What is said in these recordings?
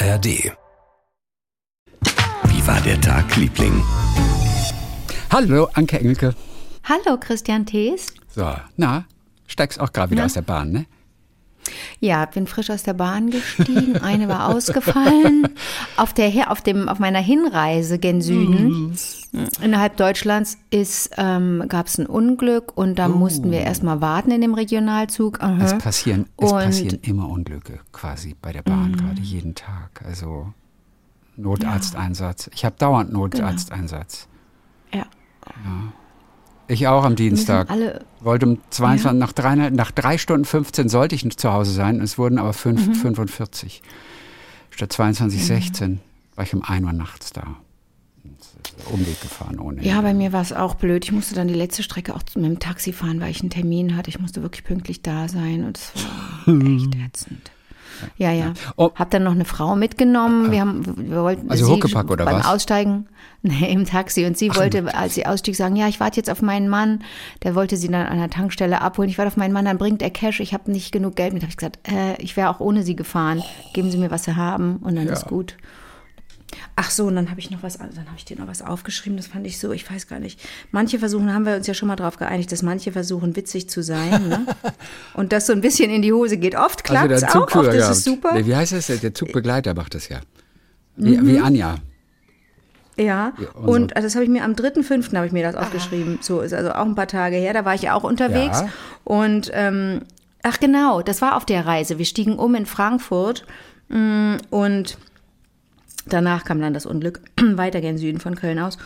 ARD. Wie war der Tag, Liebling? Hallo, Anke Engelke. Hallo, Christian Thees. So, na, steigst auch gerade wieder Na? aus der Bahn, ne? Ja, bin frisch aus der Bahn gestiegen. Eine war ausgefallen. Auf, der, auf, dem, auf meiner Hinreise gen Süden innerhalb Deutschlands ist, ähm, gab es ein Unglück und da mussten wir erstmal warten in dem Regionalzug. Aha. Es passieren, es Und- Mhm. passieren immer Unglücke quasi bei der Bahn, gerade jeden Tag. Also Notarzteinsatz. Ich habe dauernd Notarzteinsatz. Ja. Ich auch am Dienstag. alle- Wollte um 22, nach, drei, nach drei Stunden 15 sollte ich zu Hause sein. Es wurden aber fünf, Mhm. 45. Statt 22, 16 war ich um 1 Uhr nachts da. Umweg gefahren ohne. Ja, bei mir war es auch blöd. Ich musste dann die letzte Strecke auch mit dem Taxi fahren, weil ich einen Termin hatte. Ich musste wirklich pünktlich da sein und es war echt ätzend. Ja, ja. Oh. Hab dann noch eine Frau mitgenommen. Wir haben, wir wollten Also sie Huckepack oder beim was? Aussteigen nee, im Taxi und sie wollte, als sie ausstieg, sagen, ja, ich warte jetzt auf meinen Mann. Der wollte sie dann an der Tankstelle abholen. Ich warte auf meinen Mann, dann bringt er Cash. Ich habe nicht genug Geld mit. Habe ich gesagt, äh, ich wäre auch ohne sie gefahren. Geben Sie mir, was Sie haben und dann ist gut. Ach so, und dann habe ich noch was, dann habe ich dir noch was aufgeschrieben. Das fand ich so, ich weiß gar nicht. Manche versuchen, haben wir uns ja schon mal darauf geeinigt, dass manche versuchen, witzig zu sein. Ne? Und das so ein bisschen in die Hose geht. Oft klappt es der auch, oft ist es super. Wie heißt das? Der Zugbegleiter macht das ja. Wie, Mhm. wie Anja. Ja, und also das habe ich mir am 3.5. habe ich mir das aufgeschrieben. So ist also auch ein paar Tage her. Da war ich ja auch unterwegs. Ja. Und ähm, ach genau, das war auf der Reise. Wir stiegen um in Frankfurt mm, und danach kam dann das Unglück weiter gen Süden von Köln aus.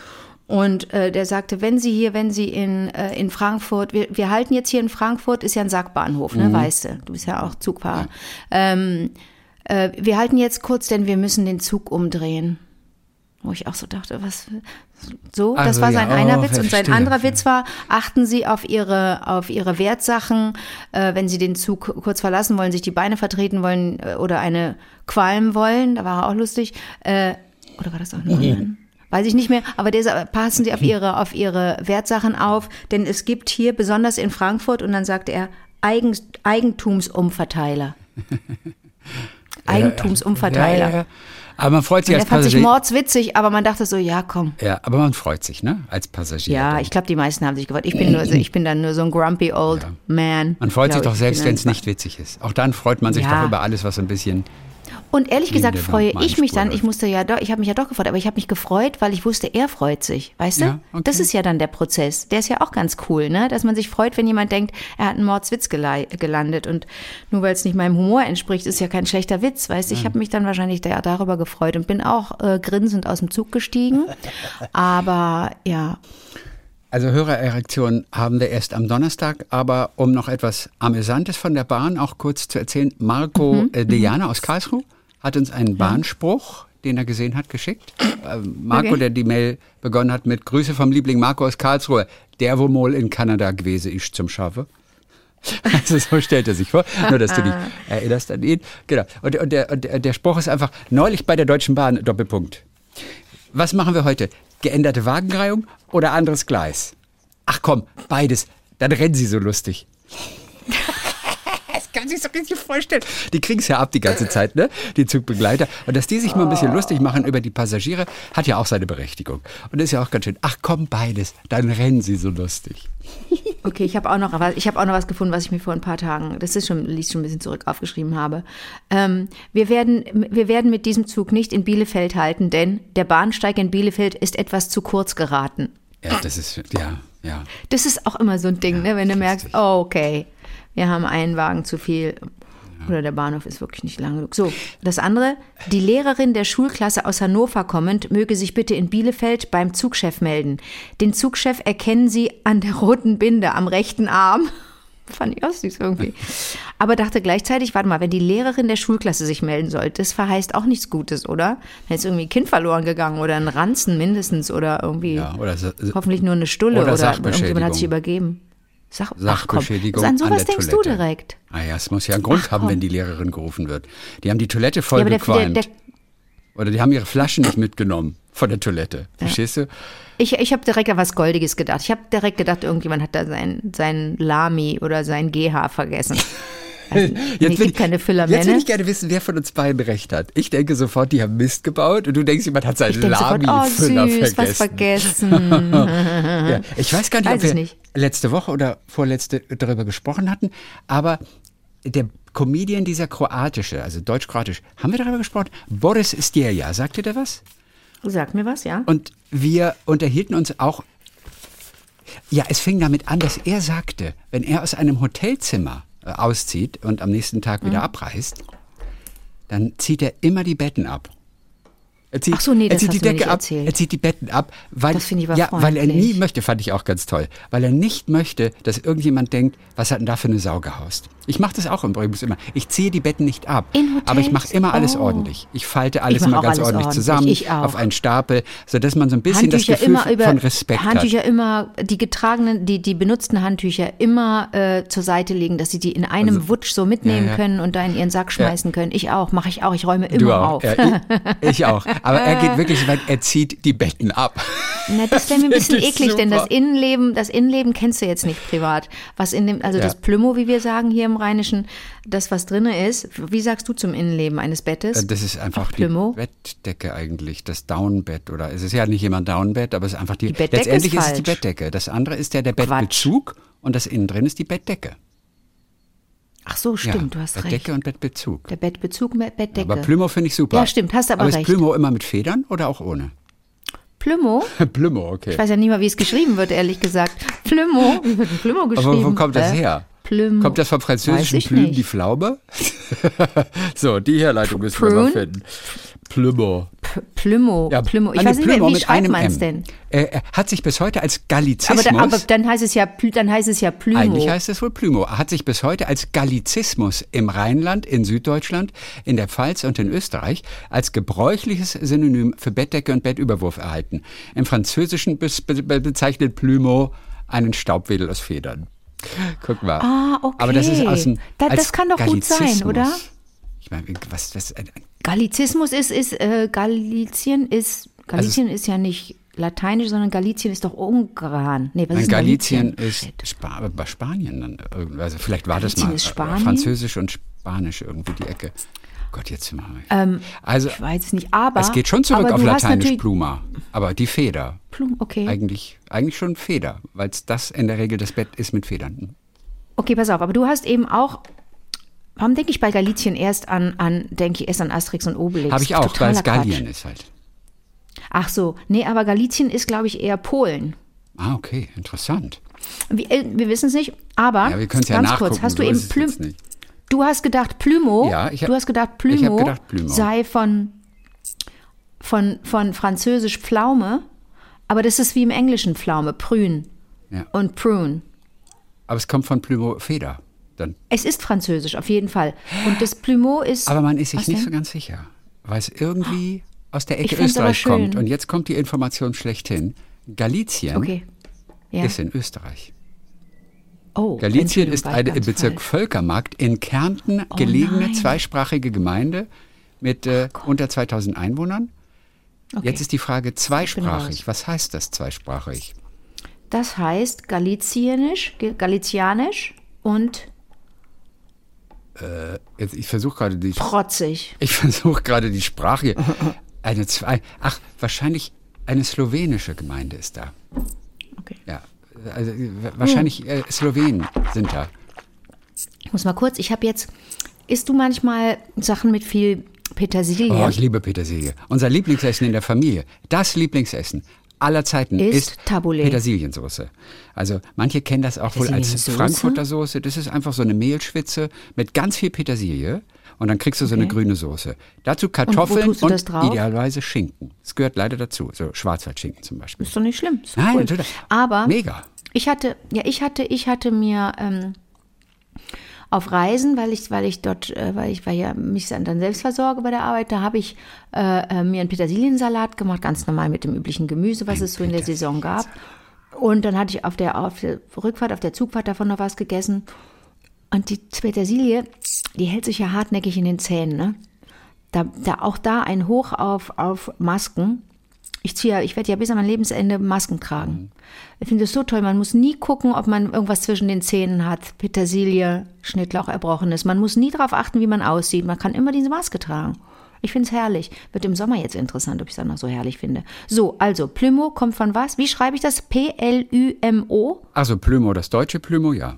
Und äh, der sagte, wenn Sie hier, wenn Sie in, äh, in Frankfurt, wir, wir halten jetzt hier in Frankfurt, ist ja ein Sackbahnhof, ne, weißt du, du bist ja auch Zugfahrer. Ähm, äh, wir halten jetzt kurz, denn wir müssen den Zug umdrehen. Wo ich auch so dachte, was so, das Also, war ja, sein oh, einer Witz und sein anderer Witz war, achten Sie auf Ihre auf Ihre Wertsachen, äh, wenn Sie den Zug kurz verlassen wollen, sich die Beine vertreten wollen äh, oder eine qualmen wollen, da war er auch lustig. Äh, oder war das auch nur anderen? Weiß ich nicht mehr, aber sa- passen Sie auf Ihre auf Ihre Wertsachen auf, denn es gibt hier besonders in Frankfurt und dann sagte er Eigen, Eigentumsumverteiler. Eigentumsumverteiler. Ja, ja, ja. Aber man freut sich er als fand sich Passagier. mordswitzig, aber man dachte so, ja, komm. Ja, aber man freut sich, ne? Als Passagier. Ja, dann. ich glaube, die meisten haben sich gefreut. Ich bin, nur, so- ich bin dann nur so ein grumpy old man. Man freut sich doch selbst, wenn es nicht witzig ist. Auch dann freut man sich Ja. doch über alles, was so ein bisschen. Und ehrlich gesagt freue ich mich dann, ich musste ja doch, ich habe mich ja doch gefreut, aber ich habe mich gefreut, weil ich wusste, er freut sich, weißt du? Ja, okay. Das ist ja dann der Prozess. Der ist ja auch ganz cool, ne? Dass man sich freut, wenn jemand denkt, er hat einen Mordswitz gelandet und nur weil es nicht meinem Humor entspricht, ist ja kein schlechter Witz, weißt du? Ich habe mich dann wahrscheinlich da, darüber gefreut und bin auch äh, grinsend aus dem Zug gestiegen. Aber ja, Also Hörererektionen haben wir erst am Donnerstag, aber um noch etwas Amüsantes von der Bahn auch kurz zu erzählen, Marco Mhm, äh, Dejana aus Karlsruhe hat uns einen Bahnspruch, den er gesehen hat, geschickt. Äh, Marco, Okay. der die Mail begonnen hat mit Grüße vom Liebling Marco aus Karlsruhe, der wo mal in Kanada gewesen ist zum Schaffe. Also so stellt er sich vor, nur dass du dich erinnerst an ihn. Genau. Und, und, der, und der Spruch ist einfach, neulich bei der Deutschen Bahn, Doppelpunkt. Was machen wir heute? Geänderte Wagenreihung oder anderes Gleis? Ach komm, beides. Dann rennen sie so lustig. Das kann man sich so richtig vorstellen. Die kriegen es ja ab die ganze Zeit, ne? Die Zugbegleiter. Und dass die sich mal ein bisschen lustig machen über die Passagiere, hat ja auch seine Berechtigung. Und ist ja auch ganz schön. Ach komm, beides. Dann rennen sie so lustig. Okay, ich habe auch noch was, ich habe auch noch was gefunden, was ich mir vor ein paar Tagen, das ist schon, liegt schon ein bisschen zurück, aufgeschrieben habe. Ähm, wir werden, wir werden mit diesem Zug nicht in Bielefeld halten, denn der Bahnsteig in Bielefeld ist etwas zu kurz geraten. Ja, das ist, ja, ja. Das ist auch immer so ein Ding, ne, wenn du merkst, oh, okay, wir haben einen Wagen zu viel. Oder der Bahnhof ist wirklich nicht lang genug. So, das andere, die Lehrerin der Schulklasse aus Hannover kommend möge sich bitte in Bielefeld beim Zugchef melden. Den Zugchef erkennen Sie an der roten Binde am rechten Arm. Fand ich auch süß irgendwie. Aber dachte gleichzeitig, warte mal, wenn die Lehrerin der Schulklasse sich melden soll, das verheißt auch nichts Gutes, oder? Dann ist irgendwie ein Kind verloren gegangen oder ein Ranzen mindestens oder irgendwie ja oder hoffentlich nur eine Stulle Oder oder, irgendjemand hat sich übergeben. Sach Ach Sachbeschädigung an sowas der denkst Toilette. du direkt. Ah ja, es muss ja einen Grund Ach, haben, wenn die Lehrerin gerufen wird. Die haben die Toilette voll Ja, aber der, der, gequalmt. der, Oder die haben ihre Flaschen nicht mitgenommen von der Toilette. Verstehst du? ich ich habe direkt an was Goldiges gedacht. Ich habe direkt gedacht, irgendjemand hat da sein, sein Lami oder sein GH vergessen. Also, Jetzt will, keine jetzt will ich gerne wissen, wer von uns beiden recht hat. Ich denke sofort, die haben Mist gebaut und du denkst, jemand hat seinen sofort, oh Lami-Füller süß, was vergessen. vergessen. Ja, ich weiß gar nicht, Weiß ob wir nicht. letzte Woche oder vorletzte darüber gesprochen hatten, aber der Comedian, dieser kroatische, also deutsch-kroatisch, haben wir darüber gesprochen? Boris Stjerja, sagt ihr der was? Sag mir was, ja? Und wir unterhielten uns auch. Ja, es fing damit an, dass er sagte, wenn er aus einem Hotelzimmer auszieht und am nächsten Tag Mhm. wieder abreist, dann zieht er immer die Betten ab. Er zieht, so, nee, er das zieht die Decke ab, er zieht die Betten ab, weil, Das ich ja, weil er nie möchte, fand ich auch ganz toll, weil er nicht möchte, dass irgendjemand denkt, was hat denn da für eine Sau gehaust. Ich mache das auch übrigens immer. Ich ziehe die Betten nicht ab, aber ich mache immer alles Oh. ordentlich. Ich falte alles mach immer ganz alles ordentlich ordentlich. zusammen Ich auch. auf einen Stapel, sodass man so ein bisschen das Handtücher Gefühl immer über von Respekt hat. Handtücher immer die getragenen, die die benutzten Handtücher immer äh, zur Seite legen, dass sie die in einem Wutsch so mitnehmen Also, ja, ja. können und da in ihren Sack schmeißen können. Ich auch, mache ich auch. Ich räume immer Du auch. auf. Ich, ich auch. Aber er geht wirklich so weit, er zieht die Betten ab. Na, das wäre mir ein bisschen eklig, denn das super. Innenleben, das Innenleben kennst du jetzt nicht privat. Was in dem, also Ja. das Plümo, wie wir sagen hier im Rheinischen, das was drinne ist. Wie sagst du zum Innenleben eines Bettes? Äh, Das ist einfach Ach, die Plümo? Bettdecke eigentlich, das Downbett. Oder es ist ja nicht immer ein Downbett, aber es ist einfach die. Die Bettdecke letztendlich ist ist es die. Bettdecke. Das andere ist ja der Bettbezug und das innen drin ist die Bettdecke. Ach so, stimmt, ja, du hast Bettdecke recht. und Bettbezug. Der Bettbezug mit Bettdecke. Aber Plümo finde ich super. Ja, stimmt, hast aber aber recht. ist Plümo immer mit Federn oder auch ohne? Plümo? Plümo, okay. Ich weiß ja nicht mal, wie es geschrieben wird, ehrlich gesagt. Plümo? Wie wird Plümo geschrieben? Aber wo kommt das her? Plümo. Kommt das vom französischen Plüm, die Pflaume? so, die Herleitung müssen wir mal finden. Plümo. P- Plümo. Ja, Plümo. Ich weiß nicht mehr, wie schreibt man es denn? Er, er hat sich bis heute als Aber, Gallizismus. da, aber dann heißt es ja, dann heißt es ja Plümo. Eigentlich heißt es wohl Plümo. Hat sich bis heute als Gallizismus im Rheinland, in Süddeutschland, in der Pfalz und in Österreich als gebräuchliches Synonym für Bettdecke und Bettüberwurf erhalten. Im Französischen be be bezeichnet Plümo einen Staubwedel aus Federn. Guck mal. Ah, okay. Aber das ist aus dem Da- das kann doch gut sein, oder? Ich meine, was das ein- ein- Gallizismus ist, ist äh, Galizien ist, Galizien ist ja nicht lateinisch, sondern Galizien ist doch Ungarn. Nee, was Ein ist Galizien Galizien? ist. Spa bei Spanien dann. Also vielleicht war das Galizien mal ist äh? Französisch und Spanisch irgendwie die Ecke. Gott, jetzt wir. Ähm, also Ich weiß es nicht, aber. es geht schon zurück auf Lateinisch Pluma, aber die Feder. Plum, okay. Eigentlich, eigentlich schon Feder, weil das in der Regel das Bett ist mit Federn. Okay, pass auf, aber du hast eben auch. Warum denke ich bei Galizien erst an, an denke ich erst an Asterix und Obelix? Habe ich auch, weil es Gallien ist halt. Ach so, nee, aber Galizien ist, glaube ich, eher Polen. Ah, okay, interessant. Wir, äh, wir wissen es nicht, aber Ja, wir ja ganz nachgucken. kurz, hast du eben Plüm, du hast gedacht Plümo, Ja, ich hab- du hast gedacht Plümo, gedacht Plümo. sei von, von, von französisch Pflaume, aber das ist wie im Englischen Pflaume, Prün Ja. und Prune. Aber es kommt von Plumo Feder. Dann. Es ist französisch, auf jeden Fall. Und das Plumeau ist. Aber man ist sich nicht denn? so ganz sicher, weil es irgendwie aus der Ecke Österreich kommt. Und jetzt kommt die Information schlechthin. Galizien Okay. Ja. ist in Österreich. Oh, Galizien ist eine im Bezirk falsch. Völkermarkt in Kärnten gelegene nein. zweisprachige Gemeinde mit äh, unter 2000 Einwohnern. Okay. Jetzt ist die Frage zweisprachig. Was heißt das zweisprachig? Das heißt Galizienisch, Ge- Galizianisch und Jetzt, ich versuche gerade die protzig. ich versuche gerade die Sprache. Eine zwei. Ach, wahrscheinlich eine slowenische Gemeinde ist da. Okay. Ja, also äh, wahrscheinlich äh, Slowenen sind da. Ich muss mal kurz, ich habe jetzt, isst du manchmal Sachen mit viel Petersilie? Oh, ich liebe Petersilie. Unser Lieblingsessen in der Familie, das Lieblingsessen aller Zeiten Ist ist, Tabbouleh. Petersiliensoße. Also manche kennen das auch wohl als? Frankfurter Soße. Das ist einfach so eine Mehlschwitze mit ganz viel Petersilie und dann kriegst du so eine grüne Soße. Dazu Kartoffeln das drauf? idealerweise Schinken. Das gehört leider dazu, so Schwarzwaldschinken zum Beispiel. Ist doch nicht schlimm. Nein, cool. natürlich. Aber Mega. ich hatte, ja, ich hatte, ich hatte mir ähm, auf Reisen, weil ich, weil ich dort, äh, weil ich, weil ja mich dann selbst versorge bei der Arbeit, da habe ich äh, äh, mir einen Petersiliensalat gemacht, ganz normal mit dem üblichen Gemüse, was es so in der Saison gab. Und dann hatte ich auf der, auf der Rückfahrt, auf der Zugfahrt davon noch was gegessen. Und die Petersilie, die hält sich ja hartnäckig in den Zähnen, ne? Da, da auch da ein Hoch auf, auf Masken. Ich ziehe, ja- ich werde ja bis an mein Lebensende Masken tragen. Ich finde es so toll. Man muss nie gucken, ob man irgendwas zwischen den Zähnen hat. Petersilie, Schnittlauch, Erbrochenes. Man muss nie darauf achten, wie man aussieht. Man kann immer diese Maske tragen. Ich finde es herrlich. Wird im Sommer jetzt interessant, ob ich es dann noch so herrlich finde. So, also, Plümo kommt von was? Wie schreibe ich das? P-L-Ü-M-O? Also Plümo, das deutsche Plümo, ja.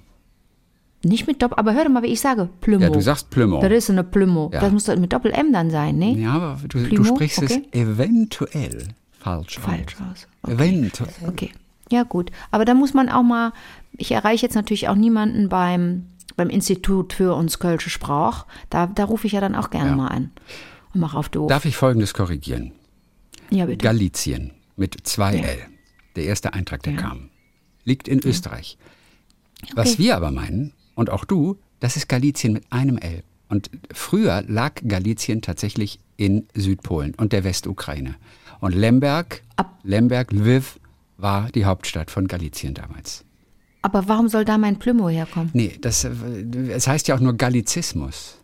Nicht mit Doppel, aber hör doch mal, wie ich sage. Plümo. Ja, du sagst Plümo. Das ist eine Plümo. Ja. Das muss doch mit Doppel-M dann sein, ne? Ja, aber du, du sprichst okay. es eventuell falsch, Falsch aus. aus. Okay. Eventuell. Okay. Ja, gut. Aber da muss man auch mal, ich erreiche jetzt natürlich auch niemanden beim, beim Institut für uns Kölsche Sprach. Da, da rufe ich ja dann auch gerne Ja. mal an und mache auf doof. Darf ich Folgendes korrigieren? ja, bitte. Galizien mit zwei L, der erste Eintrag, der kam, liegt in Österreich. Was Okay. wir aber meinen, und auch du, das ist Galizien mit einem L. Und früher lag Galizien tatsächlich in Südpolen und der Westukraine. Und Lemberg, Ab- Lemberg, Lviv war die Hauptstadt von Galizien damals. Aber warum soll da mein Plümo herkommen? Nee, das, es heißt ja auch nur Galizismus.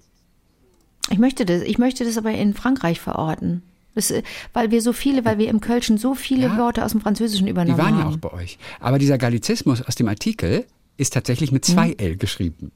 Ich möchte das, ich möchte das aber in Frankreich verorten. Das, weil wir so viele, weil wir im Kölschen so viele Ja. Worte aus dem Französischen übernommen Die waren ja haben. auch bei euch. Aber dieser Galizismus aus dem Artikel ist tatsächlich mit zwei L geschrieben.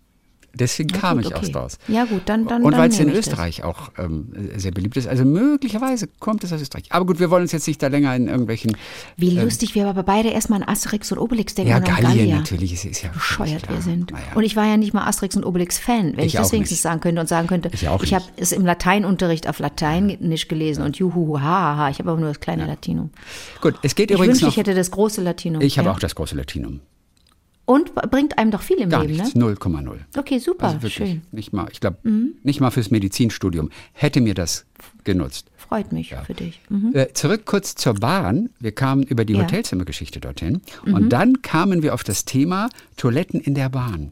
Deswegen. Ja, kam gut, ich okay. auch draus. Ja, gut, dann- dann- Und weil es in nehme ich das. Österreich auch ähm, sehr beliebt ist. Also möglicherweise kommt es aus Österreich. Aber gut, wir wollen uns jetzt nicht da länger in irgendwelchen. Wie lustig wir aber beide erstmal an Asterix und Obelix denken Ja, Gallien natürlich. Ist, ist ja bescheuert wir sind. Naja. Und ich war ja nicht mal Asterix und Obelix-Fan, wenn ich, Ich das wenigstens sagen könnte und sagen könnte, Ich auch habe es im Lateinunterricht auf Latein nicht gelesen und juhu, ha, ha. Ich habe aber nur das kleine Latinum. Gut, es geht Ich übrigens wünschte, noch. ich hätte das große Latinum. ich habe ja. auch das große Latinum. Und bringt einem doch viel im Gar Leben, nichts. ne? 0,0. Okay, super, Also wirklich. schön. Mhm. Nicht mal, ich glaube, nicht mal fürs Medizinstudium hätte mir das genutzt. Freut mich für dich. Mhm. Äh, zurück kurz zur Bahn. Wir kamen über die Ja. Hotelzimmergeschichte dorthin. Mhm. Und dann kamen wir auf das Thema Toiletten in der Bahn.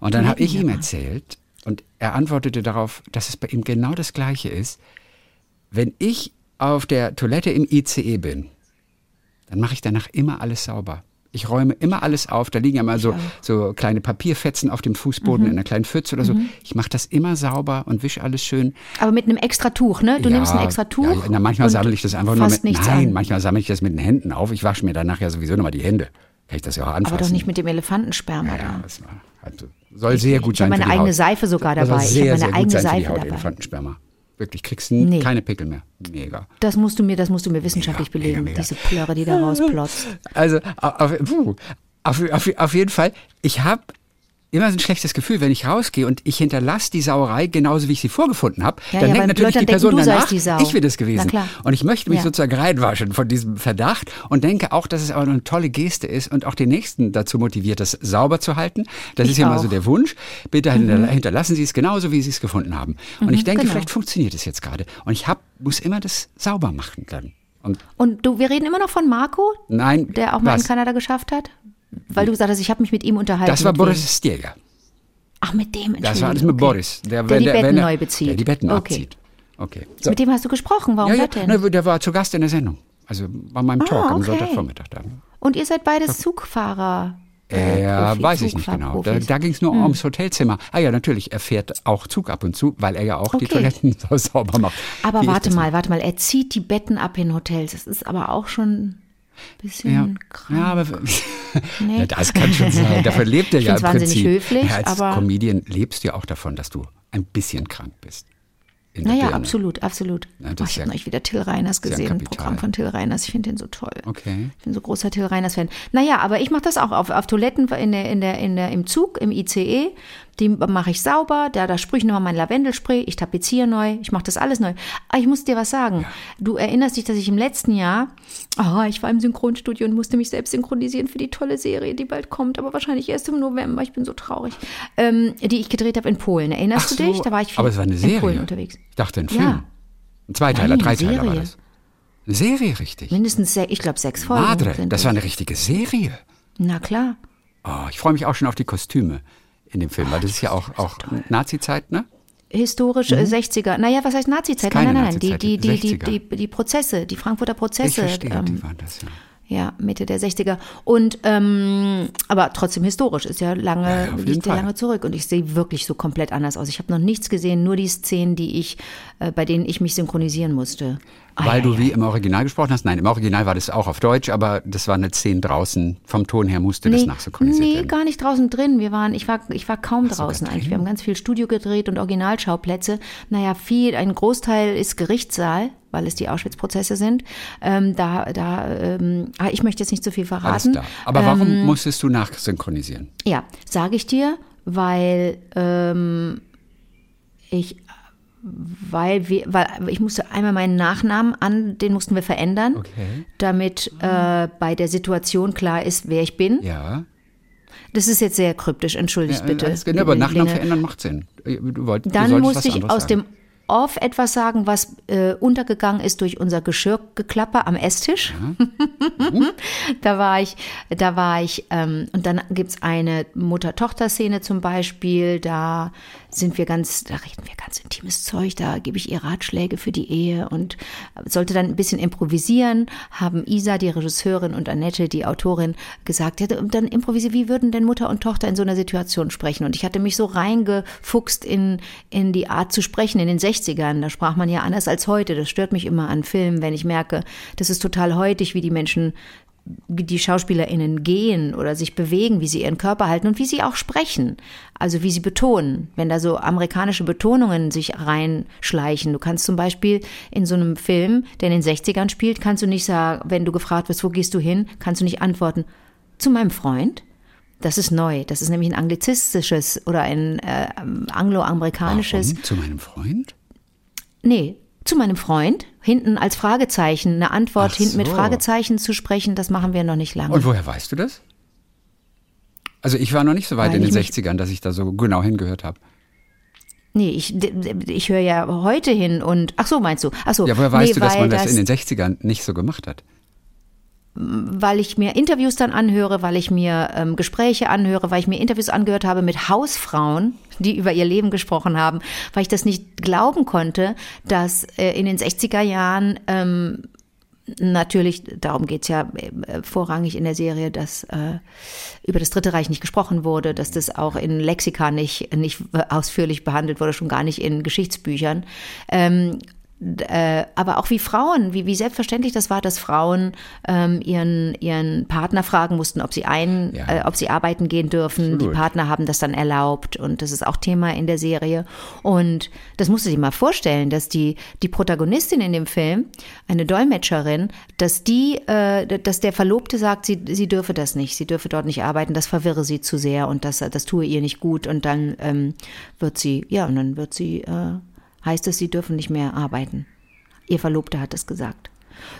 Und dann habe ich ihm erzählt und er antwortete darauf, dass es bei ihm genau das Gleiche ist. Wenn ich auf der Toilette im ICE bin, dann mache ich danach immer alles sauber. Ich räume immer alles auf. Da liegen ja mal so, so kleine Papierfetzen auf dem Fußboden Mhm. in einer kleinen Pfütze oder so. Ich mache das immer sauber und wische alles schön. Aber mit einem extra Tuch, ne? Du Ja, nimmst ein extra Tuch. Ja, na, manchmal sammle ich das einfach nur mit. Nein, an. manchmal sammle ich das mit den Händen auf. Ich wasche mir danach ja sowieso nochmal die Hände. Kann ich das ja auch anfassen. Aber doch nicht mit dem Elefantensperma Ja, da. das war, also, soll sehr gut ich sein. meine für die eigene Haut. Seife sogar dabei. Ich Sehr, hab meine sehr gut eigene sein für die Seife Haut, dabei. Elefantensperma. Wirklich, kriegst Nee. keine Pickel mehr. Mega. Das musst du mir, das musst du mir wissenschaftlich Mega, belegen, mega, mega. diese Plörre, die da rausplotzt. Also auf, auf, auf, auf jeden Fall, ich habe immer so ein schlechtes Gefühl, wenn ich rausgehe und ich hinterlasse die Sauerei genauso, wie ich sie vorgefunden habe. Ja, dann ja, denkt natürlich die denken, Person seist danach, ich wäre das gewesen. Und ich möchte mich Ja. sozusagen reinwaschen von diesem Verdacht und denke auch, dass es auch eine tolle Geste ist und auch den Nächsten dazu motiviert, das sauber zu halten. Das Ich ist ja mal auch. Mhm. so der Wunsch. Bitte hinterla- hinterlassen Sie es genauso, wie Sie es gefunden haben. Und ich denke, genau. vielleicht funktioniert es jetzt gerade. Und ich hab, muss immer das sauber machen dann. Und Und du, wir reden immer noch von Marco, nein, der auch mal was? in Kanada geschafft hat? Weil du gesagt hast, ich habe mich mit ihm unterhalten. Das war? Boris Stieger. Ach, mit dem, Das war alles mit okay. Boris. Der wenn die Betten er- neu bezieht. Der die Betten Okay. abzieht. Okay. So. Mit dem hast du gesprochen, warum Ja, ja, denn? ne, der war zu Gast in der Sendung. Also bei meinem Talk am Ah, okay. Sonntagvormittag da. Und ihr seid beides Zugfahrer. äh, Ja, Profi- weiß ich nicht genau. Da, da ging es nur ums Hotelzimmer. Ah ja, natürlich, er fährt auch Zug ab und zu, weil er ja auch die Okay. Toiletten so sauber macht. Aber Wie warte mal, warte mal, er zieht die Betten ab in Hotels. Das ist aber auch schon bisschen Ja, krank. ja, aber Nee. das kann schon sein. Davon lebt er ja im Prinzip. höflich, ja, als aber- Comedian lebst du ja auch davon, dass du ein bisschen krank bist. Naja, Birne. absolut, absolut. Ja, oh, ich ja- habe neulich wieder Till Reiners gesehen, ein. Programm von Till Reiners. Ich finde den so toll. Okay. Ich bin so großer Till Reiners-Fan. Naja, aber ich mache das auch auf, auf Toiletten in der, in der, in der, im Zug, im ICE. Die mache ich sauber, da, da sprühe ich nochmal mein Lavendelspray, ich tapeziere neu, ich mache das alles neu. Aber ich muss dir was sagen. Du erinnerst dich, dass ich im letzten Jahr, oh, ich war im Synchronstudio und musste mich selbst synchronisieren für die tolle Serie, die bald kommt, aber wahrscheinlich erst im November. Ich bin so traurig. Ähm, die ich gedreht habe in Polen. Erinnerst Ach du dich? so, Da war ich viel aber es war eine in Serie. Polen unterwegs. Ich dachte ein Ja. Film. Ein Zweiteiler, Nein, Dreiteiler war Serie. das. Eine Serie, richtig. Mindestens, ich glaube, sechs Folgen. Madre, das war eine richtige Serie. Na klar. Oh, ich freue mich auch schon auf die Kostüme in dem Film, weil das ist ja auch, auch Nazi-Zeit, ne? Historisch äh, 60er. Naja, was heißt Nazizeit? Mhm. Keine Nein, nein, nein. Die, die, die, die, 60er. die, die Prozesse, die Frankfurter Ich Prozesse. verstehe, ähm, die waren das, ja. Ja, Mitte der 60er. Und ähm, aber trotzdem historisch, ist ja lange, Ja, liegt ja lange zurück. Und ich sehe wirklich so komplett anders aus. Ich habe noch nichts gesehen, nur die Szenen, die ich, äh, bei denen ich mich synchronisieren musste. Ah, Weil ja, du ja. wie im Original gesprochen hast. Nein, im Original war das auch auf Deutsch, aber das war eine Szene draußen. Vom Ton her musste das nachsynchronisiert nee, werden. gar nicht draußen drin. Wir waren, ich war, ich war kaum sogar draußen eigentlich. drin? Wir haben ganz viel Studio gedreht und Originalschauplätze. Naja, viel, ein Großteil ist Gerichtssaal, weil es die Auschwitz-Prozesse sind. Ähm, da, da, ähm, ah, ich möchte jetzt nicht zu viel Alles verraten. Aber warum Ähm, musstest du nachsynchronisieren? Ja, sage ich dir, weil ähm, ich weil wir, weil ich musste einmal meinen Nachnamen an, den mussten wir verändern, Okay. damit äh, bei der Situation klar ist, wer ich bin. Ja. Das ist jetzt sehr kryptisch, entschuldigt ja bitte. alles aber Nachnamen verändern macht Sinn. Du, wollt, du Dann solltest musste ich aus sagen. dem Off etwas sagen, was äh, untergegangen ist durch unser Geschirrgeklapper am Esstisch. da war ich, da war ich, ähm, und dann gibt's eine Mutter-Tochter-Szene zum Beispiel, da sind wir ganz, da reden wir ganz intimes Zeug, da gebe ich ihr Ratschläge für die Ehe und sollte dann ein bisschen improvisieren, haben Isa, die Regisseurin, und Annette, die Autorin, gesagt, ja, dann improvisiere, wie würden denn Mutter und Tochter in so einer Situation sprechen? Und ich hatte mich so reingefuchst in, in die Art zu sprechen in den 60ern. Da sprach man ja anders als heute. Das stört mich immer an Filmen, wenn ich merke, das ist total heutig, wie die Menschen die SchauspielerInnen gehen oder sich bewegen, wie sie ihren Körper halten und wie sie auch sprechen. Also wie sie betonen. Wenn da so amerikanische Betonungen sich reinschleichen. Du kannst zum Beispiel in so einem Film, der in den 60ern spielt, kannst du nicht sagen, wenn du gefragt wirst, wo gehst du hin, kannst du nicht antworten, zu meinem Freund. Das ist neu. Das ist nämlich ein anglizistisches oder ein äh, angloamerikanisches. Warum? Zu meinem Freund? Nee, zu meinem Freund. Hinten als Fragezeichen, eine Antwort Ach hinten mit so. Fragezeichen zu sprechen, das machen wir noch nicht lange. Und woher weißt du das? Also ich war noch nicht so weit Weil in den ich mich- 60ern, dass ich da so genau hingehört habe. Nee, ich, ich höre ja heute hin und ach so meinst du? Ach so, Ja, woher weißt nee, du, dass man das in den 60ern nicht so gemacht hat? Weil ich mir Interviews dann anhöre, weil ich mir ähm, Gespräche anhöre, weil ich mir Interviews angehört habe mit Hausfrauen, die über ihr Leben gesprochen haben, weil ich das nicht glauben konnte, dass äh, in den 60er Jahren ähm, natürlich, darum geht's ja äh, vorrangig in der Serie, dass äh, über das Dritte Reich nicht gesprochen wurde, dass das auch in Lexika nicht, nicht ausführlich behandelt wurde, schon gar nicht in Geschichtsbüchern. Ähm, äh, aber auch wie Frauen, wie, wie selbstverständlich das war, dass Frauen ähm, ihren, ihren Partner fragen mussten, ob sie ein, Ja. äh, ob sie arbeiten gehen dürfen. Absolut. Die Partner haben das dann erlaubt und das ist auch Thema in der Serie. Und das musst du dir mal vorstellen, dass die, die Protagonistin in dem Film, eine Dolmetscherin, dass die, äh, dass der Verlobte sagt, sie, sie dürfe das nicht, sie dürfe dort nicht arbeiten, das verwirre sie zu sehr und das, das tue ihr nicht gut und dann ähm, wird sie, ja, und dann wird sie, äh, heißt es, sie dürfen nicht mehr arbeiten. Ihr Verlobter hat es gesagt.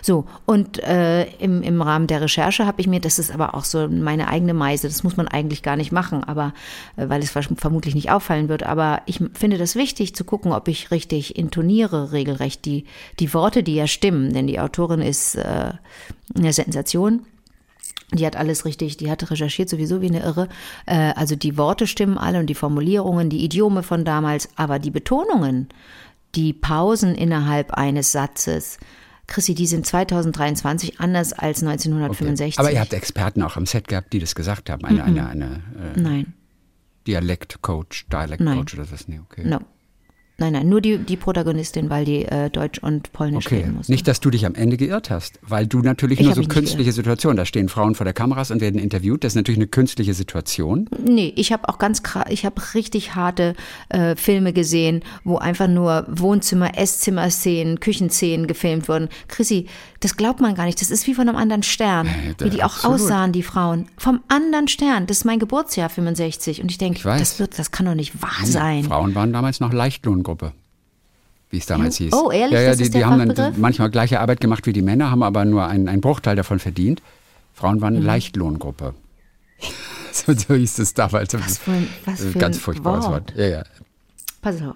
So, und äh, im, im Rahmen der Recherche habe ich mir, das ist aber auch so meine eigene Meise, das muss man eigentlich gar nicht machen, aber äh, weil es vermutlich nicht auffallen wird, aber ich finde das wichtig zu gucken, ob ich richtig intoniere, regelrecht die, die Worte, die ja stimmen, denn die Autorin ist äh, eine Sensation. Die hat alles richtig, die hat recherchiert sowieso wie eine Irre. Äh, also die Worte stimmen alle und die Formulierungen, die Idiome von damals, aber die Betonungen, die Pausen innerhalb eines Satzes, Chrissy, die sind 2023 anders als 1965. Aber ihr habt Experten auch am Set gehabt, die das gesagt haben. Eine, eine, eine äh, Nein, Dialektcoach. Dialektcoach oder was? Nee, okay. no. Nein, nein, nur die, die Protagonistin, weil die äh, Deutsch und Polnisch Okay, reden musste. nicht, dass du dich am Ende geirrt hast, weil du natürlich Ich nur so künstliche Situationen, da stehen Frauen vor der Kameras und werden interviewt, das ist natürlich eine künstliche Situation. Nee, ich habe auch ganz ich habe richtig harte äh, Filme gesehen, wo einfach nur Wohnzimmer, Esszimmer-Szenen, Küchenszenen gefilmt wurden. Chrissy, das glaubt man gar nicht. Das ist wie von einem anderen Stern. Äh, wie die auch absolut. aussahen, die Frauen. Vom anderen Stern. Das ist mein Geburtsjahr 65. Und ich denke, Ich das wird, das kann doch nicht wahr sein. Frauen waren damals noch Leichtlohngruppe, wie es damals hieß. Oh, ehrlich? Ja, ja, die, ist die haben dann manchmal gleiche Arbeit gemacht wie die Männer, haben aber nur einen, einen Bruchteil davon verdient. Frauen waren Mhm. Leichtlohngruppe. so, so hieß es damals. Was für ein- was für Ganz ein furchtbares Wort. Wort. Ja, ja. Pass auf.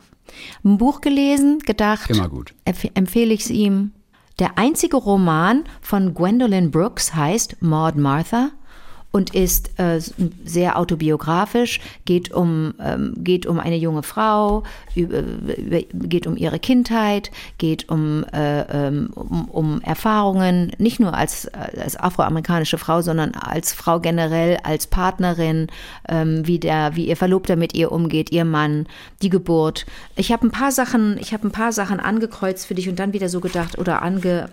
Ein Buch gelesen, gedacht, Immer gut. empf empfehle ich es ihm. Der einzige Roman von Gwendolyn Brooks heißt Maud Martha und ist äh, sehr autobiografisch, geht um, ähm, geht um eine junge Frau, über, geht um ihre Kindheit, geht um, äh, ähm, um, um Erfahrungen, nicht nur als, als afroamerikanische Frau, sondern als Frau generell, als Partnerin, ähm, wie, der, wie ihr Verlobter mit ihr umgeht, ihr Mann, die Geburt. Ich habe ein paar Sachen, ich habe ein paar Sachen angekreuzt für dich und dann wieder so gedacht oder ange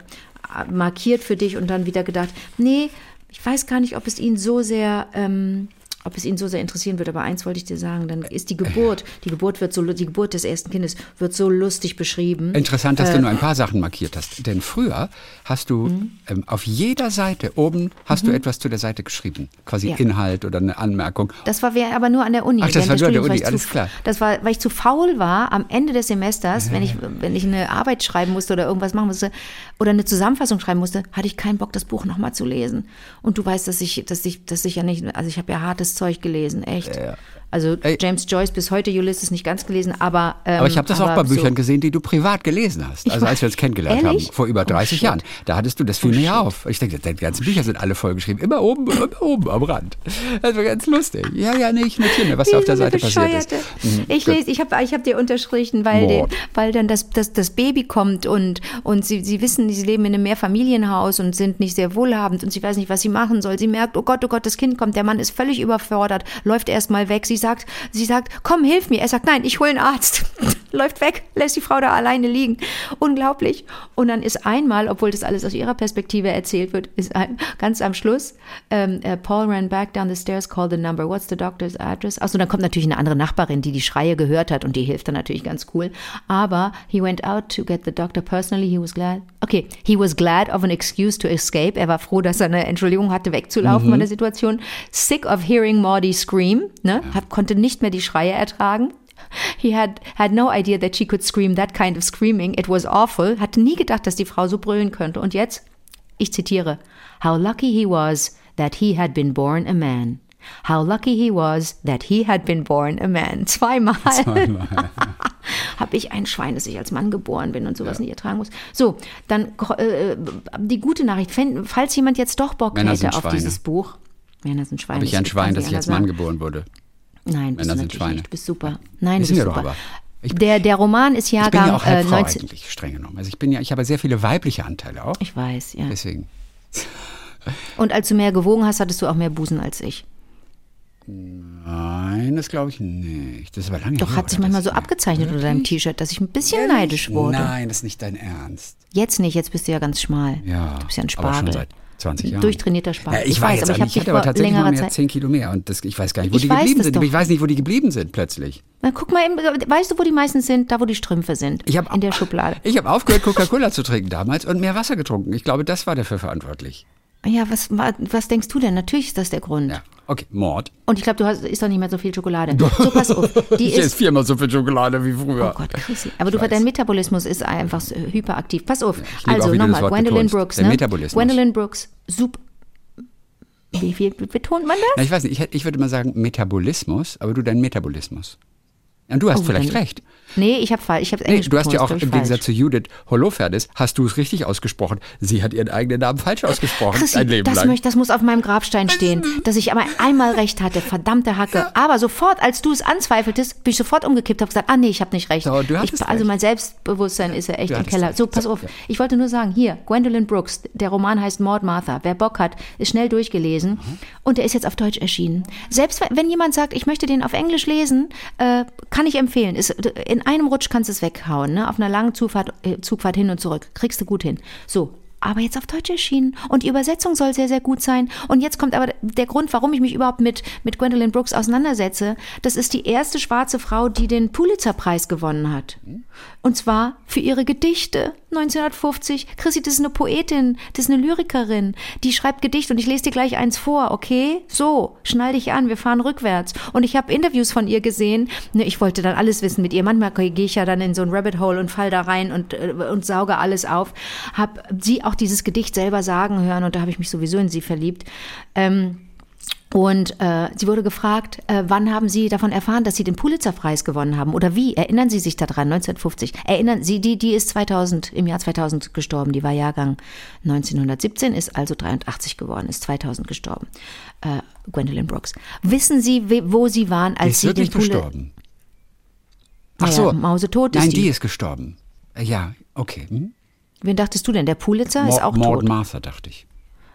markiert für dich und dann wieder gedacht, nee, ich weiß gar nicht, ob es ihn so sehr ähm, ob es ihn so sehr interessieren wird, aber eins wollte ich dir sagen, dann ist die Geburt, die Geburt wird so, die Geburt des ersten Kindes wird so lustig beschrieben. Interessant, dass äh, du nur ein paar Sachen markiert hast. Denn früher hast du mhm. ähm, auf jeder Seite oben hast mhm. du etwas zu der Seite geschrieben, quasi ja. Inhalt oder eine Anmerkung. Das war aber nur an der Uni. Ach, das war nur an der Uni, alles zu, klar. Das war, weil ich zu faul war am Ende des Semesters, wenn ich wenn ich eine Arbeit schreiben musste oder irgendwas machen musste oder eine Zusammenfassung schreiben musste, hatte ich keinen Bock, das Buch nochmal zu lesen. Und du weißt, dass ich, dass ich, dass ich ja nicht, also ich habe ja hartes Zeug gelesen, echt. Ja, ja. Also Ey. James Joyce bis heute Ulysses nicht ganz gelesen, aber ähm, aber ich habe das auch bei Büchern so. gesehen, die du privat gelesen hast. Also als wir uns kennengelernt Ehrlich? haben vor über 30 oh, Jahren, da hattest du das fiel oh, mir auf. Ich denke, deine ganzen Bücher sind alle vollgeschrieben, immer oben, immer oben am Rand. Das war ganz lustig. Ja, ja, nee, ich notiere mir, was da auf der Seite passiert ist. Mhm, ich lese, ich habe, ich habe dir unterstrichen, weil, den, weil dann das, das, das Baby kommt und und sie, sie wissen, sie leben in einem Mehrfamilienhaus und sind nicht sehr wohlhabend und sie weiß nicht, was sie machen soll. Sie merkt, oh Gott, oh Gott, das Kind kommt, der Mann ist völlig überfordert, läuft erst mal weg. Sie sagt, sie sagt komm, hilf mir. Er sagt, nein, ich hole einen Arzt. Läuft weg, lässt die Frau da alleine liegen. Unglaublich. Und dann ist einmal, obwohl das alles aus ihrer Perspektive erzählt wird, ist ein, ganz am Schluss, ähm, uh, Paul ran back down the stairs, called the number. What's the doctor's address? Achso, dann kommt natürlich eine andere Nachbarin, die die Schreie gehört hat und die hilft dann natürlich ganz cool. Aber he went out to get the doctor personally. He was glad. Okay, he was glad of an excuse to escape. Er war froh, dass er eine Entschuldigung hatte, wegzulaufen mhm. von der Situation. Sick of hearing Maudie scream. Ne? Ja. konnte nicht mehr die Schreie ertragen. He had, had no idea that she could scream that kind of screaming. It was awful. Hatte nie gedacht, dass die Frau so brüllen könnte. Und jetzt, ich zitiere, How lucky he was that he had been born a man. How lucky he was that he had been born a man. Zweimal. Zweimal. Habe ich ein Schwein, dass ich als Mann geboren bin und sowas ja. nicht ertragen muss. So, dann äh, die gute Nachricht. Falls jemand jetzt doch Bock Männer hätte auf Schweine. dieses Buch. Männer sind Schweine. Habe ich ein Schwein, dass ich als Mann geboren wurde? Nein, Männer sind Schweine. Nicht. Du bist super. Nein, Wissen du bist super. Ich, der, der Roman ist Jahrgang. Ich bin ja auch halb äh, 19... eigentlich, streng genommen. Also ich bin ja, ich habe sehr viele weibliche Anteile auch. Ich weiß, ja. Deswegen. Und als du mehr gewogen hast, hattest du auch mehr Busen als ich. Nein, das glaube ich nicht. Das war lange Doch, her, hat sich manchmal so abgezeichnet unter deinem T-Shirt, dass ich ein bisschen Ehrlich? neidisch wurde. Nein, das ist nicht dein Ernst. Jetzt nicht, jetzt bist du ja ganz schmal. Ja. Du bist ja ein Spargel. Aber schon seit 20 Jahren. Durchtrainierter Spargel. Ja, ich, ich weiß, aber ich, ich hatte aber tatsächlich mal mehr Zeit 10 Kilo mehr und das, ich weiß gar nicht, wo ich die geblieben sind. Doch. Ich weiß nicht, wo die geblieben sind plötzlich. Na, guck mal, weißt du, wo die meisten sind? Da, wo die Strümpfe sind. Ich hab, in der Schublade. Ich habe aufgehört, Coca-Cola zu trinken damals und mehr Wasser getrunken. Ich glaube, das war dafür verantwortlich. Ja, was, was denkst du denn? Natürlich ist das der Grund. Ja. Okay, Mord. Und ich glaube, du hast, isst doch nicht mehr so viel Schokolade. So, pass auf. Die ich esse viermal so viel Schokolade wie früher. Oh Gott, Chrissy. Aber du, dein Metabolismus ist einfach hyperaktiv. Pass auf. Ja, also nochmal, Gwendolyn Brooks. Ne? Metabolismus. Gwendolyn Brooks, super. Wie viel betont man das? Na, ich weiß nicht, ich, ich würde mal sagen Metabolismus, aber du dein Metabolismus. Und du hast oh, vielleicht recht. Nee, ich habe falsch. Ich habe nee, Du hast ja auch im Gegensatz zu Judith Holofernes, hast du es richtig ausgesprochen. Sie hat ihren eigenen Namen falsch ausgesprochen. Chrissy, ein Leben das, lang. Möchte, das muss auf meinem Grabstein stehen, dass ich aber einmal recht hatte. Verdammte Hacke. Ja. Aber sofort, als du es anzweifeltest, bin ich sofort umgekippt und gesagt, ah nee, ich habe nicht recht. So, ich, also recht. mein Selbstbewusstsein ist ja echt im Keller. So, pass auf. Ich wollte nur sagen, hier, Gwendolyn Brooks, der Roman heißt Maud Martha. Wer Bock hat, ist schnell durchgelesen. Mhm. Und der ist jetzt auf Deutsch erschienen. Selbst wenn jemand sagt, ich möchte den auf Englisch lesen, äh, kann ich empfehlen. Ist, in einem Rutsch kannst du es weghauen, ne? Auf einer langen Zugfahrt, äh, Zugfahrt hin und zurück. Kriegst du gut hin. So, aber jetzt auf Deutsch erschienen. Und die Übersetzung soll sehr, sehr gut sein. Und jetzt kommt aber der Grund, warum ich mich überhaupt mit, mit Gwendolyn Brooks auseinandersetze. Das ist die erste schwarze Frau, die den Pulitzer-Preis gewonnen hat. Und zwar für ihre Gedichte. 1950. Chrissy, das ist eine Poetin, das ist eine Lyrikerin. Die schreibt Gedichte und ich lese dir gleich eins vor, okay? So, schnall dich an, wir fahren rückwärts. Und ich habe Interviews von ihr gesehen. Ne, ich wollte dann alles wissen mit ihr. Manchmal gehe ich ja dann in so ein Rabbit Hole und fall da rein und, äh, und sauge alles auf. Hab sie auch dieses Gedicht selber sagen hören und da habe ich mich sowieso in sie verliebt. Ähm, Und äh, sie wurde gefragt, äh, wann haben Sie davon erfahren, dass Sie den Pulitzer-Preis gewonnen haben? Oder wie? Erinnern Sie sich daran? 1950. Erinnern Sie, die, die ist 2000, im Jahr 2000 gestorben. Die war Jahrgang 1917, ist also 83 geworden, ist 2000 gestorben. Äh, Gwendolyn Brooks. Wissen Sie, wo Sie waren, als ist Sie wirklich den Pulitzer... gestorben. Ach Naja, so. Mausetot ist Nein, die. die ist gestorben. Äh, Ja, okay. Hm? Wen dachtest du denn? Der Pulitzer ist Maud- auch Maud tot. Martha, dachte ich.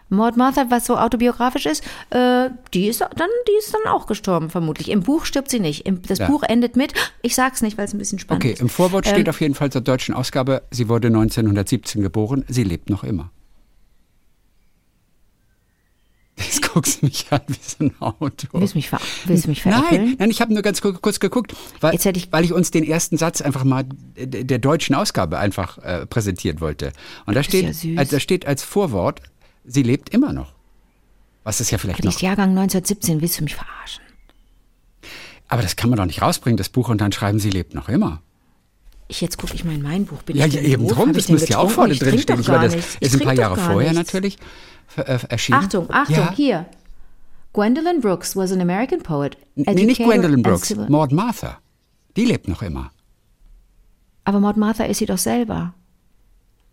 Maud Martha, was so autobiografisch ist, äh, die ist dann, die ist dann auch gestorben, vermutlich. Im Buch stirbt sie nicht. Im, das Ja. Buch endet mit, ich sag's nicht, weil es ein bisschen spannend Okay, ist. im Vorwort Ähm, steht auf jeden Fall zur deutschen Ausgabe, sie wurde 1917 geboren, sie lebt noch immer. Jetzt guckst du mich an wie so ein Auto. Willst du mich, ver willst du mich veräppeln? Nein, nein, ich habe nur ganz kurz, geguckt, weil, ich- weil ich uns den ersten Satz einfach mal der, deutschen Ausgabe einfach äh, präsentieren wollte. Und da steht, ja als, da steht als Vorwort, sie lebt immer noch. Was ist ja vielleicht noch. Nicht Jahrgang 1917, willst du mich verarschen? Aber das kann man doch nicht rausbringen, das Buch, und dann schreiben, sie lebt noch immer. Ich, jetzt gucke ich mal in mein Buch. Bin Ja, ja eben doof? drum, Hab das müsste ja auch vorne drin stehen. Ich meine, das ist ein paar Jahre vorher nichts. natürlich ver- äh, erschienen. Achtung, Achtung, ja. hier. Gwendolyn Brooks was an American poet. Nee, nicht Gwendolyn Brooks, Maud Martha. Die lebt noch immer. Aber Maud Martha ist sie doch selber.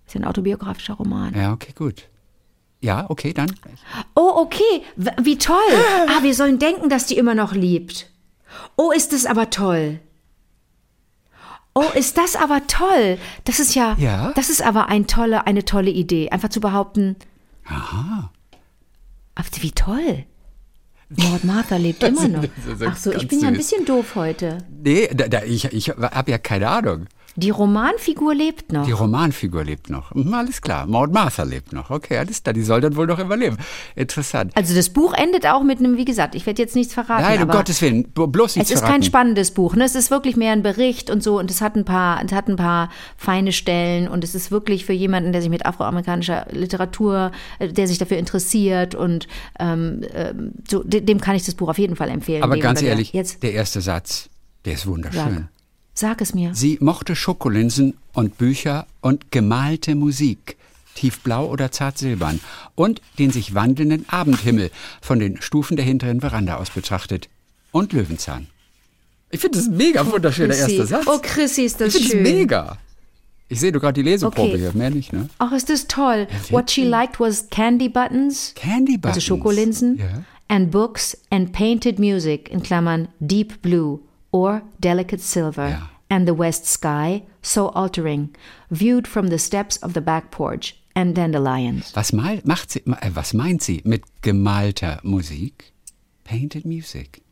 Ist ein autobiografischer Roman. Ja, okay, gut. Ja, okay, dann. Oh, okay. Wie toll. Ah, wir sollen denken, dass die immer noch liebt. Oh, ist das aber toll. Oh, ist das aber toll. Das ist ja, Ja. das ist aber ein tolle, eine tolle Idee. Einfach zu behaupten, Aha. ach, wie toll. Maud Martha lebt immer noch. Ach so, ich bin ja ein bisschen doof heute. Nee, da, da, ich, ich habe ja keine Ahnung. Die Romanfigur lebt noch. Die Romanfigur lebt noch. Hm, alles klar. Maud Martha lebt noch. Okay, alles klar. Die soll dann wohl noch überleben. Interessant. also das Buch endet auch mit einem, wie gesagt, ich werde jetzt nichts verraten. Nein, um Gottes Willen. Bloß nichts Es ist verraten. kein spannendes Buch, ne? Es ist wirklich mehr ein Bericht und so und es hat ein paar, es hat ein paar feine Stellen und es ist wirklich für jemanden, der sich mit afroamerikanischer Literatur, äh, der sich dafür interessiert und ähm, ähm, so, de- dem kann ich das Buch auf jeden Fall empfehlen. Aber ganz oder der. ehrlich, jetzt der erste Satz, der ist wunderschön. sag, sag es mir. Sie mochte Schokolinsen und Bücher und gemalte Musik, tiefblau oder zart silbern, und den sich wandelnden Abendhimmel von den Stufen der hinteren Veranda aus betrachtet. Und Löwenzahn. Ich finde das ein mega wunderschöner Chrissy. erster Satz. Oh, Chrissy, ist das ich finde schön. es mega. Ich sehe du gerade die Leseprobe Okay. hier, mehr nicht, ne? Ach, ist das toll. What she liked was candy buttons, Candy Buttons. also Schokolinsen, Ja. and books and painted music, in Klammern deep blue or delicate silver, Ja. and the west sky, so altering, viewed from the steps of the back porch, and dandelions. Was, mal, macht sie, äh, was meint sie mit gemalter Musik? Painted Music.